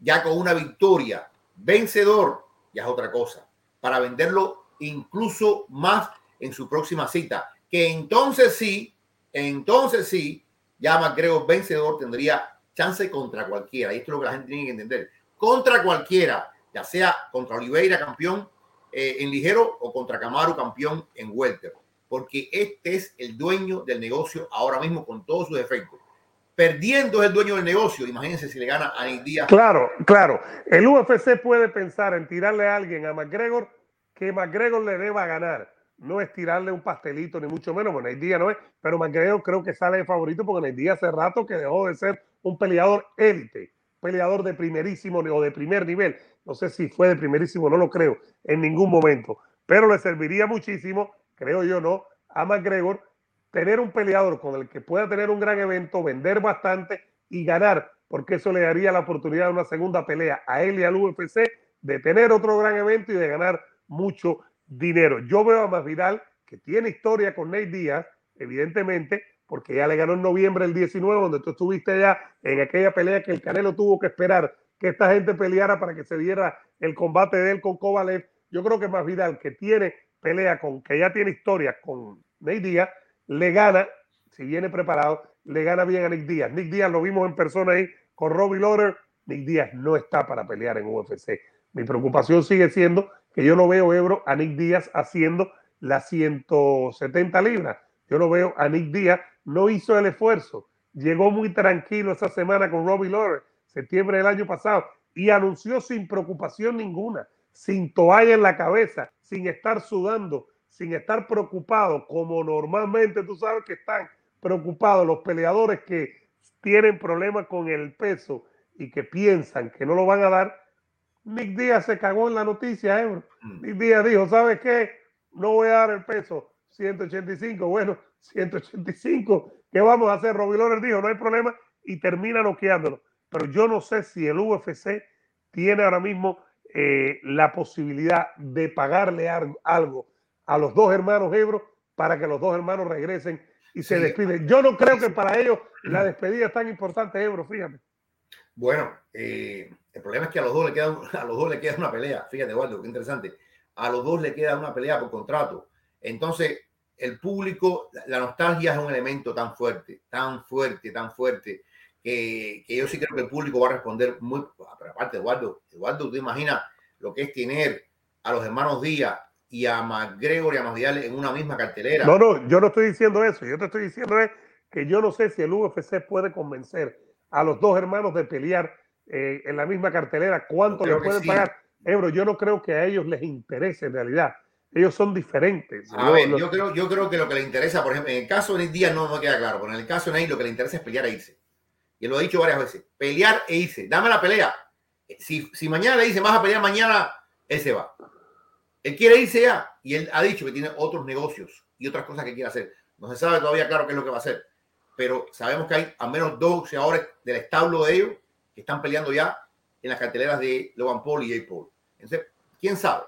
ya con una victoria vencedor ya es otra cosa, para venderlo incluso más en su próxima cita, que entonces sí, entonces sí, ya McGregor vencedor tendría chance contra cualquiera. Y esto es lo que la gente tiene que entender contra cualquiera, ya sea contra Oliveira, campeón eh, en ligero, o contra Camaro, campeón en welter. Porque este es el dueño del negocio ahora mismo con todos sus efectos. Perdiendo es el dueño del negocio. Imagínense si le gana a Díaz. Claro, claro. El UFC puede pensar en tirarle a alguien a McGregor que McGregor le deba ganar. No es tirarle un pastelito, ni mucho menos. Bueno, Díaz no es, pero McGregor creo que sale de favorito porque Díaz hace rato que dejó de ser un peleador élite peleador de primerísimo o de primer nivel. No sé si fue de primerísimo, no lo creo en ningún momento, pero le serviría muchísimo, creo yo, ¿no? A McGregor tener un peleador con el que pueda tener un gran evento, vender bastante y ganar, porque eso le daría la oportunidad de una segunda pelea a él y al UFC de tener otro gran evento y de ganar mucho dinero. Yo veo a Masvidal que tiene historia con Nate Díaz, evidentemente, porque ya le ganó en noviembre el 19, donde tú estuviste ya en aquella pelea que el Canelo tuvo que esperar que esta gente peleara para que se diera el combate de él con Kovalev. Yo creo que más Vidal, que tiene pelea con, que ya tiene historia con Nick Díaz, le gana, si viene preparado, le gana bien a Nick Díaz. Nick Díaz lo vimos en persona ahí con Robbie Lawler. Nick Díaz no está para pelear en UFC. Mi preocupación sigue siendo que yo no veo Ebro a Nick Díaz haciendo las 170 libras. Yo no veo a Nick Díaz no hizo el esfuerzo. Llegó muy tranquilo esa semana con Robbie Lawler, septiembre del año pasado, y anunció sin preocupación ninguna, sin toalla en la cabeza, sin estar sudando, sin estar preocupado, como normalmente tú sabes que están preocupados los peleadores que tienen problemas con el peso y que piensan que no lo van a dar. Nick Díaz se cagó en la noticia, ¿eh? Nick Díaz dijo, ¿sabes qué? No voy a dar el peso 185. Bueno, 185. ¿Qué vamos a hacer? Robbie Lawler dijo, no hay problema y termina noqueándolo. Pero yo no sé si el UFC tiene ahora mismo eh, la posibilidad de pagarle algo a los dos hermanos Ebro para que los dos hermanos regresen y se despiden. Yo no creo que para ellos la despedida es tan importante, Ebro, fíjate. Bueno, eh, el problema es que a los dos le queda, a los dos le queda una pelea. Fíjate, Eduardo, qué interesante. A los dos le queda una pelea por contrato. Entonces, el público, la nostalgia es un elemento tan fuerte, tan fuerte, tan fuerte, que, que yo sí creo que el público va a responder muy. Pero aparte, Eduardo, Eduardo, tú imaginas lo que es tener a los hermanos Díaz y a McGregor y a Masvidal en una misma cartelera. No, no, yo no estoy diciendo eso. Yo te estoy diciendo es que yo no sé si el UFC puede convencer a los dos hermanos de pelear eh, en la misma cartelera, cuánto le pueden pagar. Ebro, yo no creo que a ellos les interese en realidad. Ellos son diferentes. A ver, yo, creo, yo creo que lo que le interesa, por ejemplo, en el caso de Díaz no me queda claro, pero en el caso de Nate lo que le interesa es pelear e irse. Y lo he dicho varias veces, pelear e irse. Dame la pelea. Si, si mañana le dice, vas a pelear mañana, él se va. Él quiere irse ya y él ha dicho que tiene otros negocios y otras cosas que quiere hacer. No se sabe todavía claro qué es lo que va a hacer pero sabemos que hay al menos dos boxeadores del establo de ellos que están peleando ya en las carteleras de Logan Paul y Jay Paul. Entonces, quién sabe.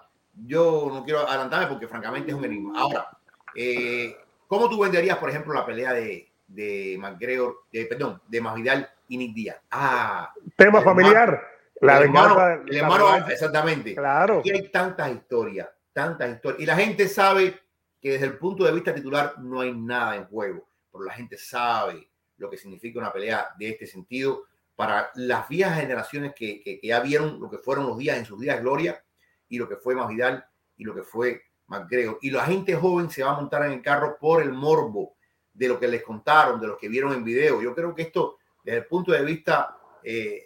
Yo no quiero adelantarme porque francamente es un enigma. Ahora, eh, ¿cómo tú venderías, por ejemplo, la pelea de, de McGregor, de, perdón, de Masvidal y Nick Díaz? Ah, tema familiar. La el hermano, el hermano exactamente. Claro. Aquí hay tantas historias, tantas historias. Y la gente sabe que desde el punto de vista titular no hay nada en juego pero la gente sabe lo que significa una pelea de este sentido para las viejas generaciones que, que, ya vieron lo que fueron los días en sus días de gloria y lo que fue Masvidal y lo que fue McGregor. Y la gente joven se va a montar en el carro por el morbo de lo que les contaron, de lo que vieron en video. Yo creo que esto, desde el punto de vista eh,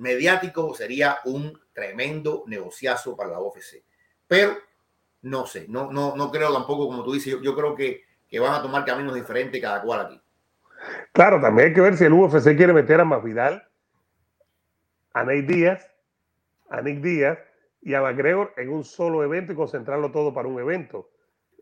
mediático, sería un tremendo negociazo para la UFC. Pero no sé, no, no, no creo tampoco, como tú dices, yo creo que que van a tomar caminos diferentes cada cual aquí. Claro, también hay que ver si el UFC quiere meter a Masvidal, a Nate Díaz, a Nick Díaz y a McGregor en un solo evento y concentrarlo todo para un evento.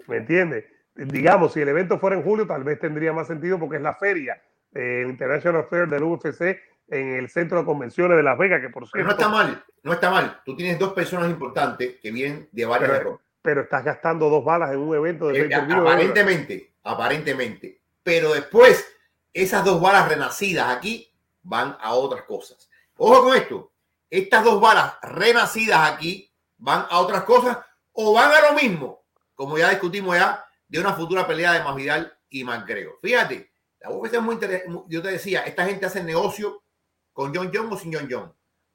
¿Me entiendes? Digamos, si el evento fuera en julio, tal vez tendría más sentido porque es la feria, el International Fair del UFC en el centro de convenciones de Las Vegas, que por cierto. no está mal, no está mal. Tú tienes dos personas importantes que vienen de varias pero, pero estás gastando dos balas en un evento de eh, Aparentemente, aparentemente. Pero después, esas dos balas renacidas aquí van a otras cosas. Ojo con esto. Estas dos balas renacidas aquí van a otras cosas o van a lo mismo, como ya discutimos ya, de una futura pelea de Masvidal y McGregor. Fíjate, la UFC es muy interesante. Yo te decía, esta gente hace negocio con John John o sin John John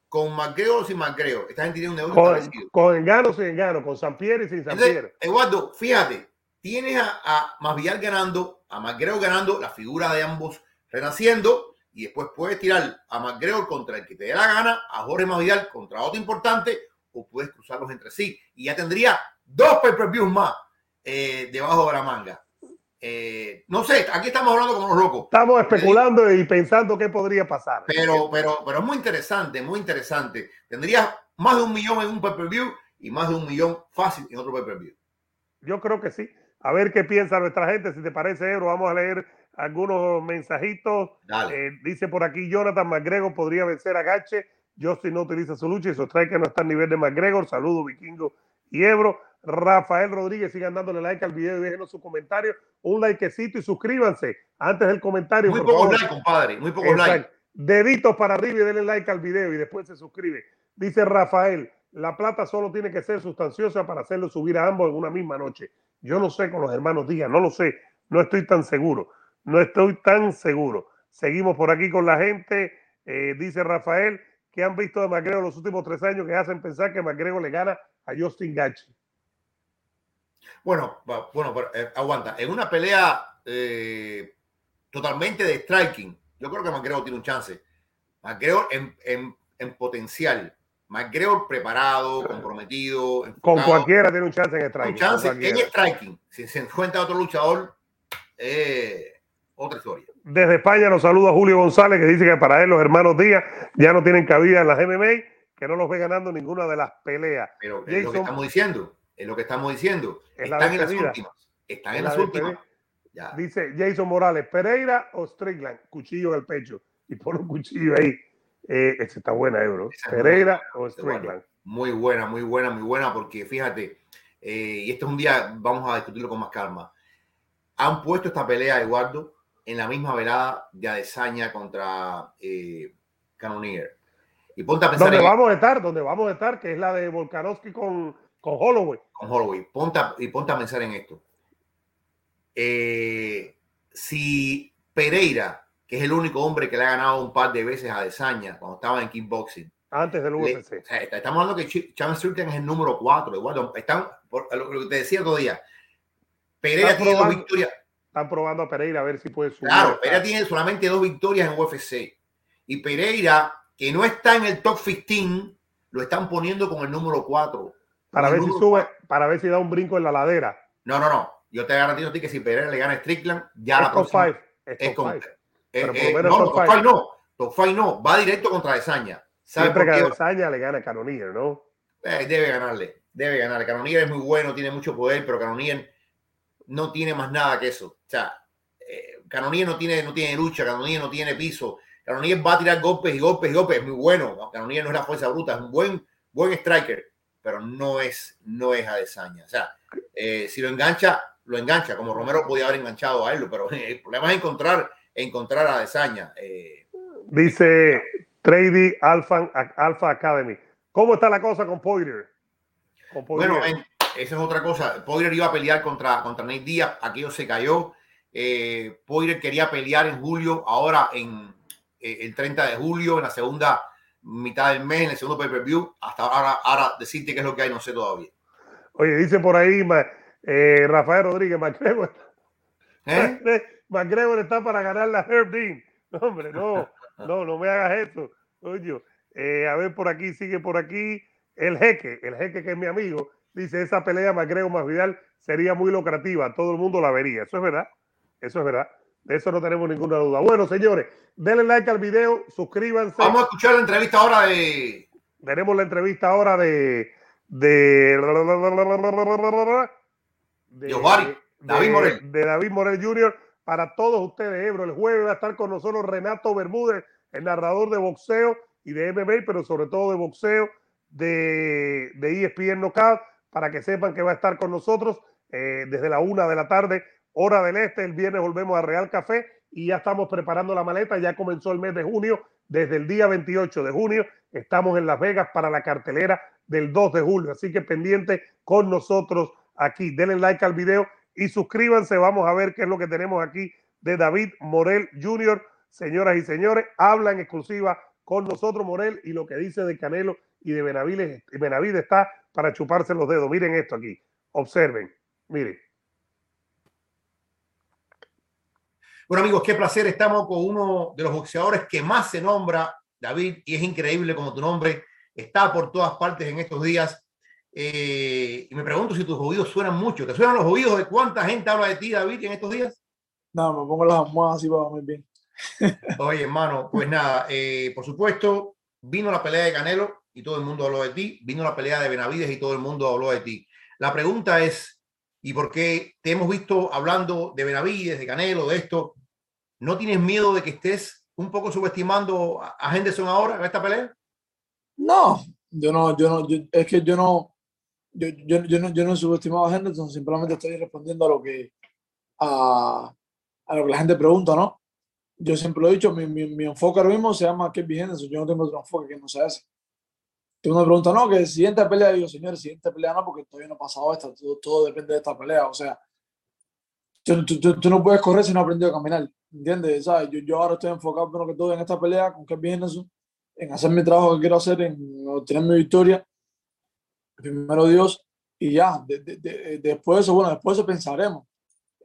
con McGregor o sin McGregor. Esta gente tiene un negocio con, con engano o sin engano, con San Pierre y sin San Pierre. Eduardo, fíjate, tienes a, a Masvidal ganando, a McGregor ganando, la figura de ambos renaciendo, y después puedes tirar a McGregor contra el que te dé la gana, a Jorge Masvidal contra otro importante, o puedes cruzarlos entre sí. Y ya tendría dos pay-per-views más eh, debajo de la manga. Eh, no sé, aquí estamos hablando como los locos. Estamos especulando y pensando qué podría pasar. Pero, pero, pero es muy interesante, muy interesante. Tendrías más de un millón en un pay-per-view y más de un millón fácil en otro pay-per-view. Yo creo que sí. A ver qué piensa nuestra gente. Si te parece, Ebro, vamos a leer algunos mensajitos. Eh, dice por aquí Jonathan McGregor podría vencer a Gache. si no utiliza su lucha y trae que no está a nivel de McGregor. Saludos, Vikingo y Ebro. Rafael Rodríguez, sigan dándole like al video y déjenos su comentario, un likecito y suscríbanse antes del comentario. Muy pocos likes, compadre, muy pocos likes. Deditos para arriba y denle like al video y después se suscribe. Dice Rafael, la plata solo tiene que ser sustanciosa para hacerlo subir a ambos en una misma noche. Yo no sé con los hermanos Díaz, no lo sé, no estoy tan seguro, no estoy tan seguro. Seguimos por aquí con la gente, eh, dice Rafael, que han visto de Magrego los últimos tres años que hacen pensar que Magrego le gana a Justin Gachi. Bueno, bueno, eh, aguanta. En una pelea eh, totalmente de striking, yo creo que McGregor tiene un chance. McGregor en, en, en potencial. McGregor preparado, comprometido. Con cualquiera tiene un chance en striking. Un chance en striking. Si se encuentra otro luchador, eh, otra historia. Desde España nos saluda Julio González, que dice que para él los hermanos Díaz ya no tienen cabida en las MMA, que no los ve ganando ninguna de las peleas. Pero es lo que estamos diciendo. Es lo que estamos diciendo. Están en las últimas. Están en las últimas. Dice Jason Morales, Pereira o Strickland, cuchillo en el pecho. Y pone un cuchillo ahí. Eh, esa está buena, Ebro. Eh, Pereira o Strickland. Muy buena, muy buena, muy buena, porque fíjate, eh, y este es un día, vamos a discutirlo con más calma. Han puesto esta pelea, Eduardo, en la misma velada de Adesaña contra Cannonier. Y ponte a pensar ¿Dónde en vamos a estar? ¿Dónde vamos a estar? Que es la de Volkanovski con, con Holloway. con Holloway. Ponte a- y ponte a pensar en esto. Eh, si Pereira, que es el único hombre que le ha ganado un par de veces a Desaña cuando estaba en kickboxing, Antes del le- UFC. o sea, está- estamos hablando que Ch- Chance Strickland es el número 4. Igual, están, por lo lo que te decía otro día, Pereira tiene dos victorias. Están probando a Pereira a ver si puede subir. Claro, Pereira tiene solamente dos victorias en UFC. Y Pereira, que no está en el top 15, lo están poniendo con el número 4. Para ver si sube, para ver si da un brinco en la ladera. No, no, no. Yo te garantizo a ti que si Pereira le gana a Strickland, ya la próxima 5. Es con. five. eh, eh, no, top five. 5 no. Top 5 no. Va directo contra Desaña. ¿Sabe Siempre que? Adesanya le gana a Cannonier, ¿no? Eh, debe ganarle. Debe ganar. Canonier es muy bueno, tiene mucho poder, pero Canonier no tiene más nada que eso. O sea, eh, Cannonier no tiene, no tiene lucha, Canonier no tiene piso. Canonier va a tirar golpes y golpes y golpes. Es muy bueno. Canonier no es la fuerza bruta, es un buen, buen striker, pero no es, no es Adesanya. O sea, eh, si lo engancha, lo engancha, como Romero podía haber enganchado a él, pero el problema es encontrar, encontrar a Adesanya. Eh, Dice Trady Alpha, Alpha Academy. ¿Cómo está la cosa con Poirier? Con Poirier. Bueno, en- esa es otra cosa. Poirier iba a pelear contra, contra Nate Díaz, aquello se cayó. Eh, Poirier quería pelear en julio, ahora en eh, el 30 de julio, en la segunda mitad del mes, en el segundo pay-per-view. Hasta ahora, ahora decirte qué es lo que hay, no sé todavía. Oye, dice por ahí eh, Rafael Rodríguez, McGregor, ¿Eh? McGregor está para ganar la Herb Dean. No, hombre, no, no, no me hagas eso. Oye, eh, a ver, por aquí, sigue por aquí. El jeque, el jeque que es mi amigo, dice, esa pelea McGregor más Vidal sería muy lucrativa, todo el mundo la vería. Eso es verdad, eso es verdad. De eso no tenemos ninguna duda. Bueno, señores, denle like al video, suscríbanse. Vamos a escuchar la entrevista ahora de. Tenemos la entrevista ahora de. de. De David Morel. De David Morel Jr. Para todos ustedes, Ebro. El jueves va a estar con nosotros Renato Bermúdez, el narrador de boxeo y de MMA, pero sobre todo de boxeo de, de ESPN Knockout, para que sepan que va a estar con nosotros eh, desde la una de la tarde, hora del este. El viernes volvemos a Real Café y ya estamos preparando la maleta. Ya comenzó el mes de junio. Desde el día 28 de junio estamos en Las Vegas para la cartelera del 2 de julio. Así que pendiente con nosotros aquí. Denle like al video y suscríbanse. Vamos a ver qué es lo que tenemos aquí de David Morel Jr. Señoras y señores, habla en exclusiva con nosotros Morel y lo que dice de Canelo y de Benavides, Benavides está para chuparse los dedos. Miren esto aquí. Observen. Miren. Bueno, amigos, qué placer. Estamos con uno de los boxeadores que más se nombra, David, y es increíble como tu nombre está por todas partes en estos días. Eh, y me pregunto si tus oídos suenan mucho. ¿Te suenan los oídos de cuánta gente habla de ti, David, en estos días? No, me pongo las almohadas así para muy bien. Oye, hermano, pues nada, eh, por supuesto, vino la pelea de Canelo y todo el mundo habló de ti. Vino la pelea de Benavides y todo el mundo habló de ti. La pregunta es, ¿y por qué te hemos visto hablando de Benavides, de Canelo, de esto? ¿No tienes miedo de que estés un poco subestimando a Henderson ahora en esta pelea? No, yo no, yo no, yo- es que yo no, yo, yo, yo no, yo no he subestimado a Henderson, simplemente estoy respondiendo a lo que, a, a lo que la gente pregunta, ¿no? Yo siempre lo he dicho, mi, mi, mi enfoque ahora mismo se llama Kevin Henderson, yo no tengo otro enfoque que no sea ese. Tú me preguntas, no, que siguiente pelea, digo, señores, siguiente pelea no, porque todavía no ha pasado esta, todo, todo depende de esta pelea, o sea, tú, tú, tú- tú no puedes correr si no has aprendido a caminar, ¿entiendes? ¿Sabes? Yo, yo ahora estoy enfocado primero que todo en esta pelea con Kevin Henderson, en hacer mi trabajo que quiero hacer, en obtener mi victoria, primero Dios, y ya, de- de- de- después de eso, bueno, después de eso pensaremos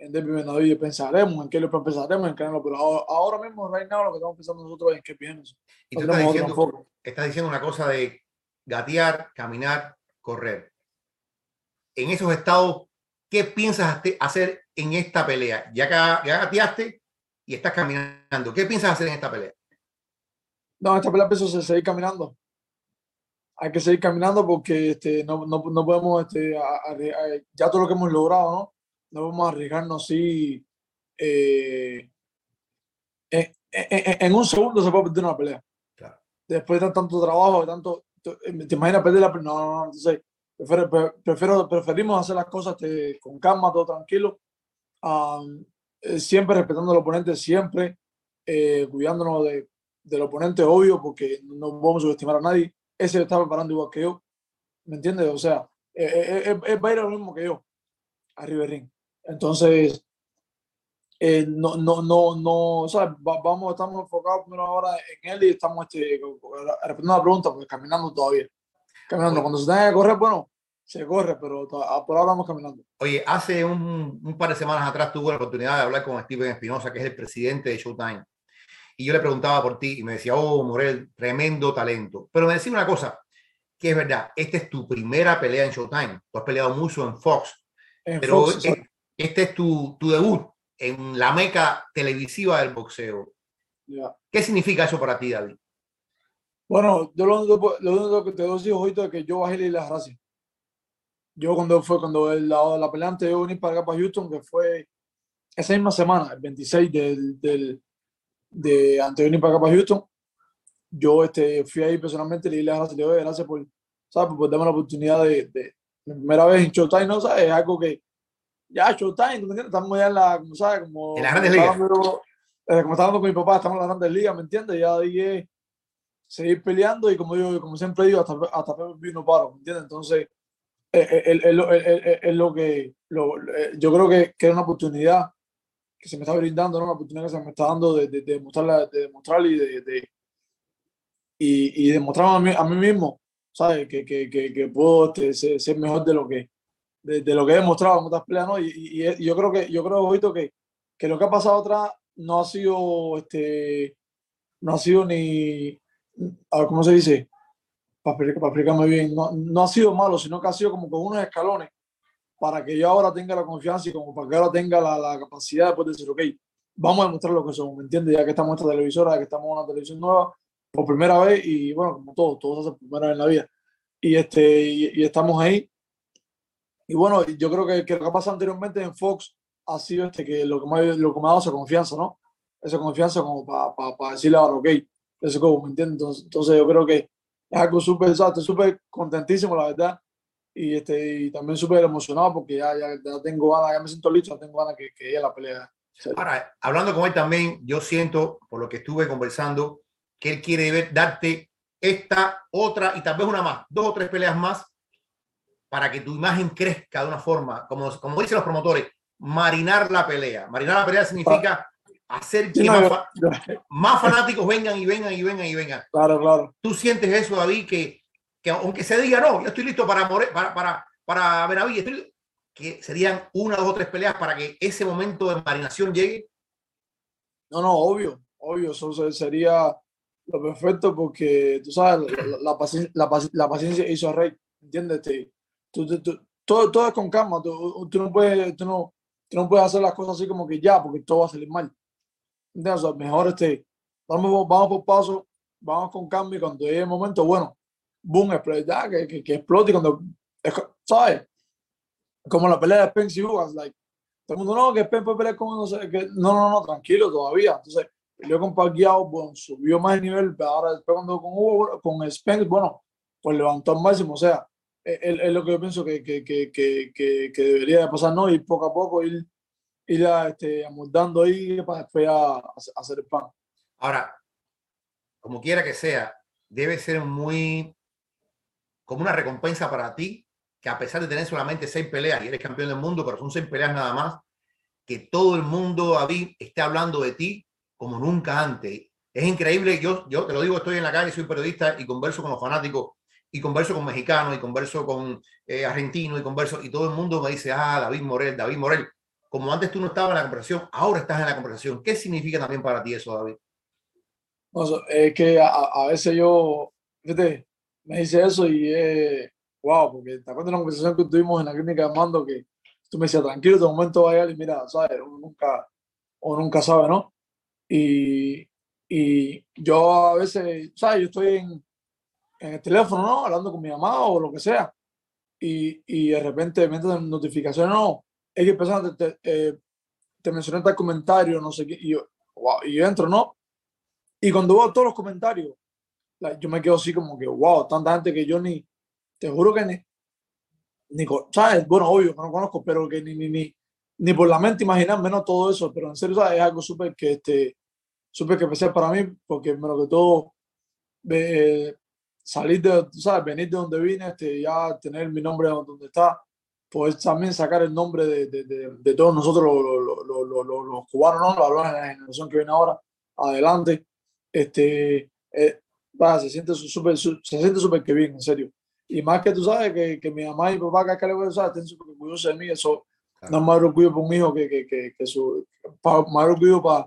en Benavides, pensaremos en qué lo pensaremos en Canelo, pero ahora, ahora mismo, right now, lo que estamos pensando nosotros es en Kevin Henderson. Y No tú estás diciendo, estás diciendo una cosa de gatear, caminar, correr. En esos estados, ¿qué piensas hace- hacer en esta pelea? Ya que ya gateaste y estás caminando, ¿qué piensas hacer en esta pelea? No, esta pelea a seguir caminando. Hay que seguir caminando porque este, no, no, no podemos, este, a- arri- a- ya todo lo que hemos logrado, ¿no? No podemos arriesgarnos así. eh, en, en- en un segundo se puede perder una pelea. Claro. Después de tanto trabajo, de tanto, te, te imaginas perder la. No, no, no. Entonces, prefiero, pre- prefiero- preferimos hacer las cosas este, con calma, todo tranquilo. eh, siempre respetando al oponente, siempre eh, cuidándonos de, del oponente, obvio, porque no vamos a subestimar a nadie. Ese está preparando igual que yo, ¿me entiendes? O sea, él va a ir lo mismo que yo, a Riverín. Entonces, eh, no, no, no, no, ¿sabes? vamos, estamos enfocados primero ahora en él y estamos este, respondiendo la pregunta, pues caminando todavía. Caminando. Cuando se tenga que correr, bueno, se corre, pero por ahora vamos caminando. Oye, hace un, un, par de semanas atrás tuve la oportunidad de hablar con Steven Espinosa, que es el presidente de Showtime. Y yo le preguntaba por ti y me decía, oh, Morel, tremendo talento. Pero me decía una cosa, que es verdad, esta es tu primera pelea en Showtime. Tú has peleado mucho en Fox. pero este es tu, tu debut en la meca televisiva del boxeo. ¿Qué significa eso para ti, David? Bueno, yo lo único, que te doy ahorita es que yo bajé la gracia. Yo cuando fue, cuando el, la, la pelea antes de venir para acá, para Houston, que fue esa misma semana, el 26 del, del de antes de venir para acá, para Houston, yo este, fui ahí personalmente, le di las gracias, le doy gracias por, ¿sabes? por darme la oportunidad de, de, la primera vez en Showtime, ¿no? ¿sabes? Es algo que, ya Showtime, ¿me Estamos ya en la, como sabes, como... En las grandes ligas. Eh, como estaba hablando con mi papá, estamos en las grandes ligas, ¿me entiendes? Ya dije seguir peleando y como digo, como siempre digo, hasta, hasta no paro, ¿me entiendes? Entonces, es lo que lo, yo creo que, que es una oportunidad que se me está brindando, ¿no? una oportunidad que se me está dando de, de, de de demostrar y de, de y, y demostrar a mí, a mí mismo, ¿sabes? Que, que, que, que puedo este, ser, ser, mejor de lo que, de, lo que he demostrado en otras peleas, ¿no? Y, y, yo creo que, yo creo, que, que lo que ha pasado atrás no ha sido, este, no ha sido ni, a ver, ¿cómo se dice? Para, para explicarme bien, no, no ha sido malo, sino que ha sido como con unos escalones para que yo ahora tenga la confianza y como para que ahora tenga la, la capacidad de poder decir, ok, vamos a demostrar lo que somos, ¿me entiendes? Ya que estamos en esta televisora, ya que estamos en una televisión nueva, por primera vez, y bueno, como todo, todo se hace por primera vez en la vida. Y, este, y estamos ahí, y bueno, yo creo que, que, lo que ha pasado anteriormente en Fox ha sido este, que lo que, me, lo que me ha dado esa confianza, ¿no? Esa confianza como para pa, decirle ahora, ok, eso como, ¿me entiendes? Entonces, entonces, yo creo que es algo súper, estoy súper contentísimo, la verdad. Y, este, y también súper emocionado porque ya, ya, ya, tengo ganas, ya me siento listo, ya tengo ganas que, que ella la pelea. Ahora, hablando con él también, yo siento, por lo que estuve conversando, que él quiere ver, darte esta, otra y tal vez una más, dos o tres peleas más para que tu imagen crezca de una forma, como, como dicen los promotores, marinar la pelea. Marinar la pelea significa hacer que más, fanáticos vengan y vengan y vengan y vengan. Claro, claro. ¿Tú sientes eso, David, que, que aunque se diga, no, yo estoy listo para, para, para, para Benaví, que serían una, dos o tres peleas para que ese momento de marinación llegue? No, no, obvio, obvio, eso sería lo perfecto porque, tú sabes, la, la, la, paciencia hizo a Rey, ¿entiendes? Todo, todo es con calma, tú, no puedes, tú, no, no puedes hacer las cosas así como que ya, porque todo va a salir mal. Entonces, mejor este, vamos, vamos por paso, vamos con calma y cuando llegue el momento, bueno, boom, ya, que, que, que explote cuando, ¿sabes? Como la pelea de Spence y Hugas, like, todo el mundo, no, que Spence puede pelear con no sé, que no, no, no, tranquilo todavía. Entonces, peleó con Pacquiao, bueno, subió más el nivel, ahora después cuando con Hugo, con Spence, bueno, pues levantó al máximo, o sea, es, lo que yo pienso que, que, que, que, debería de pasar, ¿no? Ir poco a poco, ir, ir a, este, amoldando ahí para después a, hacer el pan. Ahora, como quiera que sea, debe ser muy como una recompensa para ti, que a pesar de tener solamente seis peleas y eres campeón del mundo, pero son seis peleas nada más, que todo el mundo, David, esté hablando de ti como nunca antes. Es increíble, yo, yo te lo digo, estoy en la calle, soy periodista y converso con los fanáticos y converso con mexicanos y converso con eh, argentinos y converso y todo el mundo me dice, ah, David Morel, David Morel. Como antes tú no estabas en la conversación, ahora estás en la conversación. ¿Qué significa también para ti eso, David? es que a, veces yo, fíjate, me dice eso y es, wow, porque te acuerdas de la conversación que tuvimos en la clínica de Mando que tú me decías, tranquilo, de momento vaya y mira, sabes, uno nunca, o nunca sabe, ¿no? Y, y yo a veces, sabes, yo estoy en, en el teléfono, ¿no? Hablando con mi mamá o lo que sea. Y, y de repente me entran notificaciones, no, es que persona te, eh, te, mencioné tal comentario, no sé qué, y yo, wow, y yo entro, ¿no? Y cuando veo todos los comentarios, yo me quedo así como que, wow, tanta gente que yo ni, te juro que ni, ni ¿sabes? Bueno, obvio, no conozco, pero que ni, ni, ni, ni por la mente imaginar menos todo eso, pero en serio, ¿sabes? Es algo súper que, este, súper especial para mí porque menos que todo eh, salir de, tú sabes, venir de donde vine, este, ya tener mi nombre donde está, pues también sacar el nombre de, de, de, todos nosotros los, los, los, los cubanos, ¿no? la generación que viene ahora, adelante. Este, eh, se siente súper se siente súper que bien, en serio. Y más que tú sabes que, que mi mamá y mi papá, que le voy a usar, estén súper orgullosos de mí, eso no es más orgullo para un hijo que, que, que, que su, más orgullo para,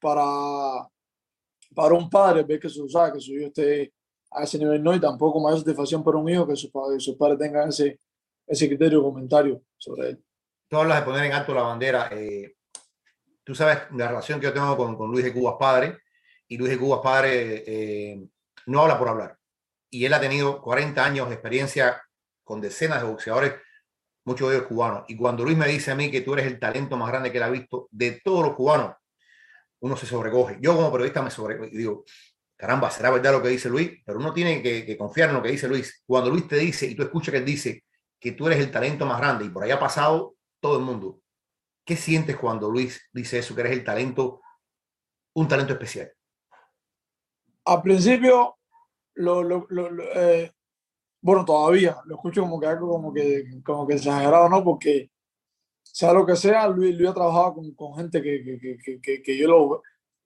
para, para un padre ver que su, sabe, que su hijo esté a ese nivel, no, y tampoco más satisfacción para un hijo que sus padres, sus padres tengan ese, ese criterio comentario sobre él. Tú hablas de poner en alto la bandera. Eh, tú sabes la relación que yo tengo con, con Luis de Cubas padre, y Luis de Cubas padre eh, no habla por hablar. Y él ha tenido 40 años de experiencia con decenas de boxeadores, muchos de ellos cubanos. Y cuando Luis me dice a mí que tú eres el talento más grande que él ha visto de todos los cubanos, uno se sobrecoge. Yo como periodista me sobrecoge y digo, caramba, será verdad lo que dice Luis, pero uno tiene que, confiar en lo que dice Luis. Cuando Luis te dice y tú escuchas que él dice que tú eres el talento más grande y por ahí ha pasado todo el mundo, ¿qué sientes cuando Luis dice eso, que eres el talento, un talento especial? Al principio, lo, lo, eh, bueno, todavía lo escucho como que algo como que, como que exagerado, ¿no? Porque sea lo que sea, Luis, Luis ha trabajado con, con gente que, que, que, que, yo lo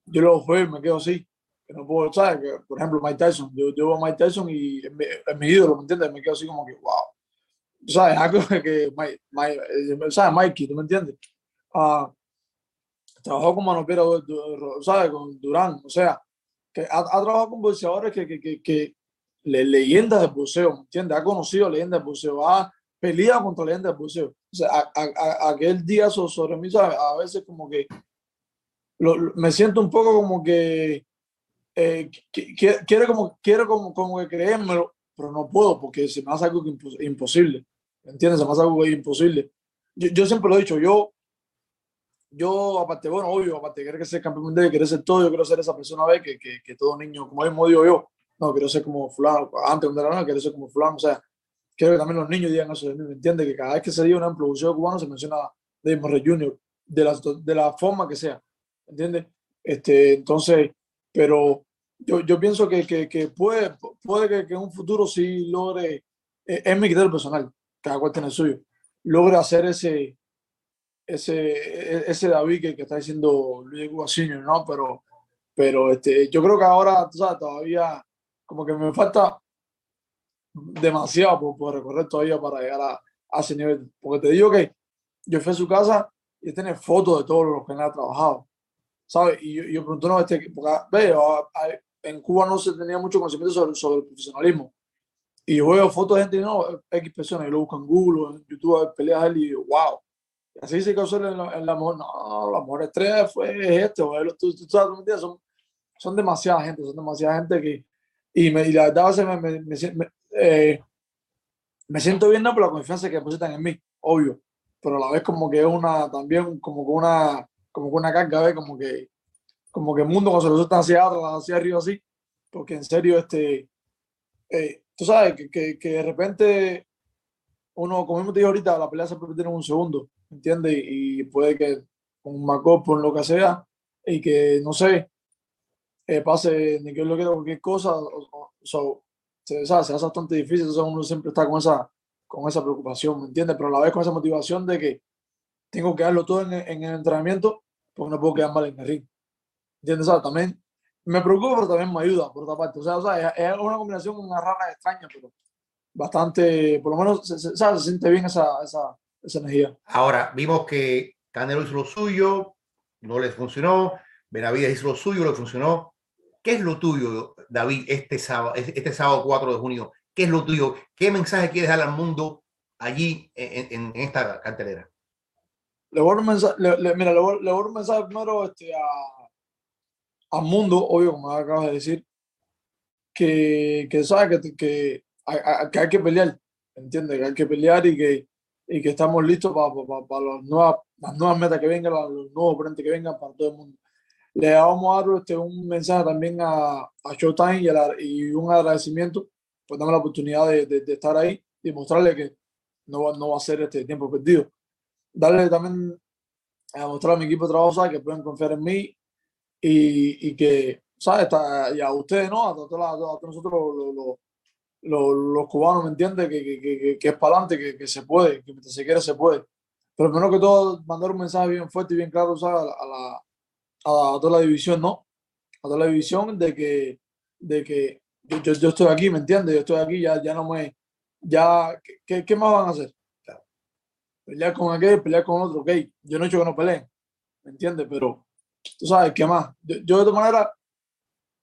yo lo veo y me quedo así no puedo, ¿sabes? Que, por ejemplo, Mike Tyson, yo, yo veo a Mike Tyson y es mi, ídolo, ¿me entiendes? Me quedo así como que, wow. ¿Sabes? Algo que, Mike, Mike, eh, ¿sabes? Mikey, ¿tú me entiendes? Uh, trabajó con Manopero, ¿sabes? Con Durán, o sea, que ha, ha trabajado con boxeadores que, que, que, que le, leyendas de boxeo, ¿me entiendes? Ha conocido leyendas de boxeo, ha peleado contra leyendas de boxeo. O sea, a, a, aquel día sobre mí, ¿sabes? A veces como que lo, me siento un poco como que eh, quiero como, quiero como, como que creérmelo, pero no puedo porque se me hace algo imposible. ¿Me entiendes? Se me hace algo imposible. Yo, yo, siempre lo he dicho, yo, yo aparte, bueno, obvio, aparte de querer ser campeón mundial, querer ser todo, yo quiero ser esa persona ve que, que, que, todo niño, como mismo digo yo, no, quiero ser como fulano, antes de la nada, quiero ser como fulano, o sea, quiero que también los niños digan eso de mí, ¿me entiendes? Que cada vez que se diga una producción cubano se menciona David Morrey Jr., de la, de la forma que sea, ¿me entiendes? Este, entonces, pero yo, yo pienso que, que, que, puede, puede que, que, en un futuro sí logre, eh, es mi criterio personal, cada cual tiene el suyo, logre hacer ese, ese, e, ese David que, está diciendo Luis Guasiño, ¿no? Pero, pero este, yo creo que ahora, tú sabes, todavía como que me falta demasiado por, por recorrer todavía para llegar a, a, ese nivel. Porque te digo que yo fui a su casa y tiene fotos de todos los que han trabajado. ¿sabes? Y yo, yo pregunto, no, este, porque, veo, en Cuba no se tenía mucho conocimiento sobre, sobre el profesionalismo. Y yo veo fotos de gente, no, X personas, y lo busco en Google, en YouTube, peleas él, y digo, wow. Y así se causó en la, en la mujer, no, la mujer estrella fue este, o tú, tú, sabes, son, son demasiada gente, son demasiada gente que, y, me, y la verdad, me, me, me, eh, me siento bien no, por la confianza que depositan en mí, obvio, pero a la vez como que es una, también como que una, como que una carga, ¿ves? Como que, como que el mundo cuando se está hacia atrás, hacia arriba así, porque en serio, este, eh, tú sabes, que, que, que, de repente uno, como te dije ahorita, la pelea se puede en un segundo, ¿entiendes? Y, puede que con un por lo que sea, y que, no sé, eh, pase ni que lo quiera cualquier cosa, o, o, se, se, hace bastante difícil, entonces uno siempre está con esa, con esa preocupación, ¿me entiendes? Pero a la vez con esa motivación de que tengo que darlo todo en, en el entrenamiento porque no puedo quedar mal en el ring. ¿Entiendes? O sea, también me preocupa, pero también me ayuda, por otra parte. O sea, o sea es, una combinación, una rara extraña, pero bastante, por lo menos se, se, se siente bien esa, esa, esa, energía. Ahora, vimos que Canelo hizo lo suyo, no les funcionó, Benavides hizo lo suyo, le funcionó. ¿Qué es lo tuyo, David, este sábado, este sábado 4 de junio? ¿Qué es lo tuyo? ¿Qué mensaje quieres dar al mundo allí en, en, en esta cartelera? Le voy a un mensaje, le, le, mira, le voy, le voy a un mensaje primero este, a, al mundo, obvio, como acabas de decir, que, que sabe que, que, que hay que pelear, ¿entiendes? Que hay que pelear y que, y que estamos listos para, para, para las, nuevas, las nuevas metas que vengan, los nuevos frentes que vengan para todo el mundo. Le vamos a dar este, un mensaje también a, a Showtime y, a y, un agradecimiento por darme la oportunidad de, de, de, estar ahí y mostrarle que no, no va a ser este tiempo perdido darle también a mostrar a mi equipo de trabajo que pueden confiar en mí y, y que, ¿sabes? Y a ustedes, ¿no? A todos, a todos nosotros los, los, los, los cubanos, ¿me entiendes? Que, que, que, que es para adelante, que, que se puede, que mientras se quiere se puede. Pero primero que todo, mandar un mensaje bien fuerte y bien claro, ¿sabes? A a, la, a toda la división, ¿no? A toda la división de que, de que yo, yo estoy aquí, ¿me entiendes? Yo estoy aquí, ya, ya no me, ya, ¿qué, ¿qué, más van a hacer? Pelear con aquel, pelear con otro, ok. Yo no he hecho que no peleen, ¿me entiendes? Pero tú sabes, ¿qué más? Yo, yo de todas maneras,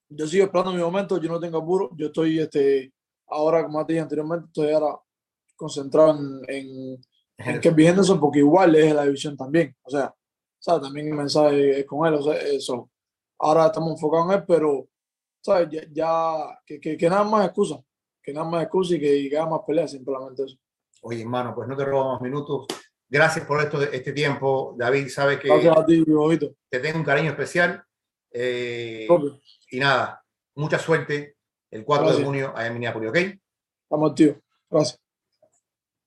yo sigo esperando mi momento, yo no tengo apuro, yo estoy, este, ahora, como te dije anteriormente, estoy ahora concentrado en, en, en que Henderson, porque igual es la división también, o sea, ¿sabes? También el mensaje es con él, o sea, eso. Ahora estamos enfocados en él, pero, ¿sabes? Ya, ya que, que, que, nada más excusa, que nada más excusa y que, y que haga más peleas, simplemente eso. Oye, hermano, pues no te robo más minutos. Gracias por esto, este tiempo, David. Sabes que a ti, te tengo un cariño especial. Eh, y nada, mucha suerte el 4 Gracias. de junio allá en Minneapolis, ¿ok? Estamos, tío. Gracias.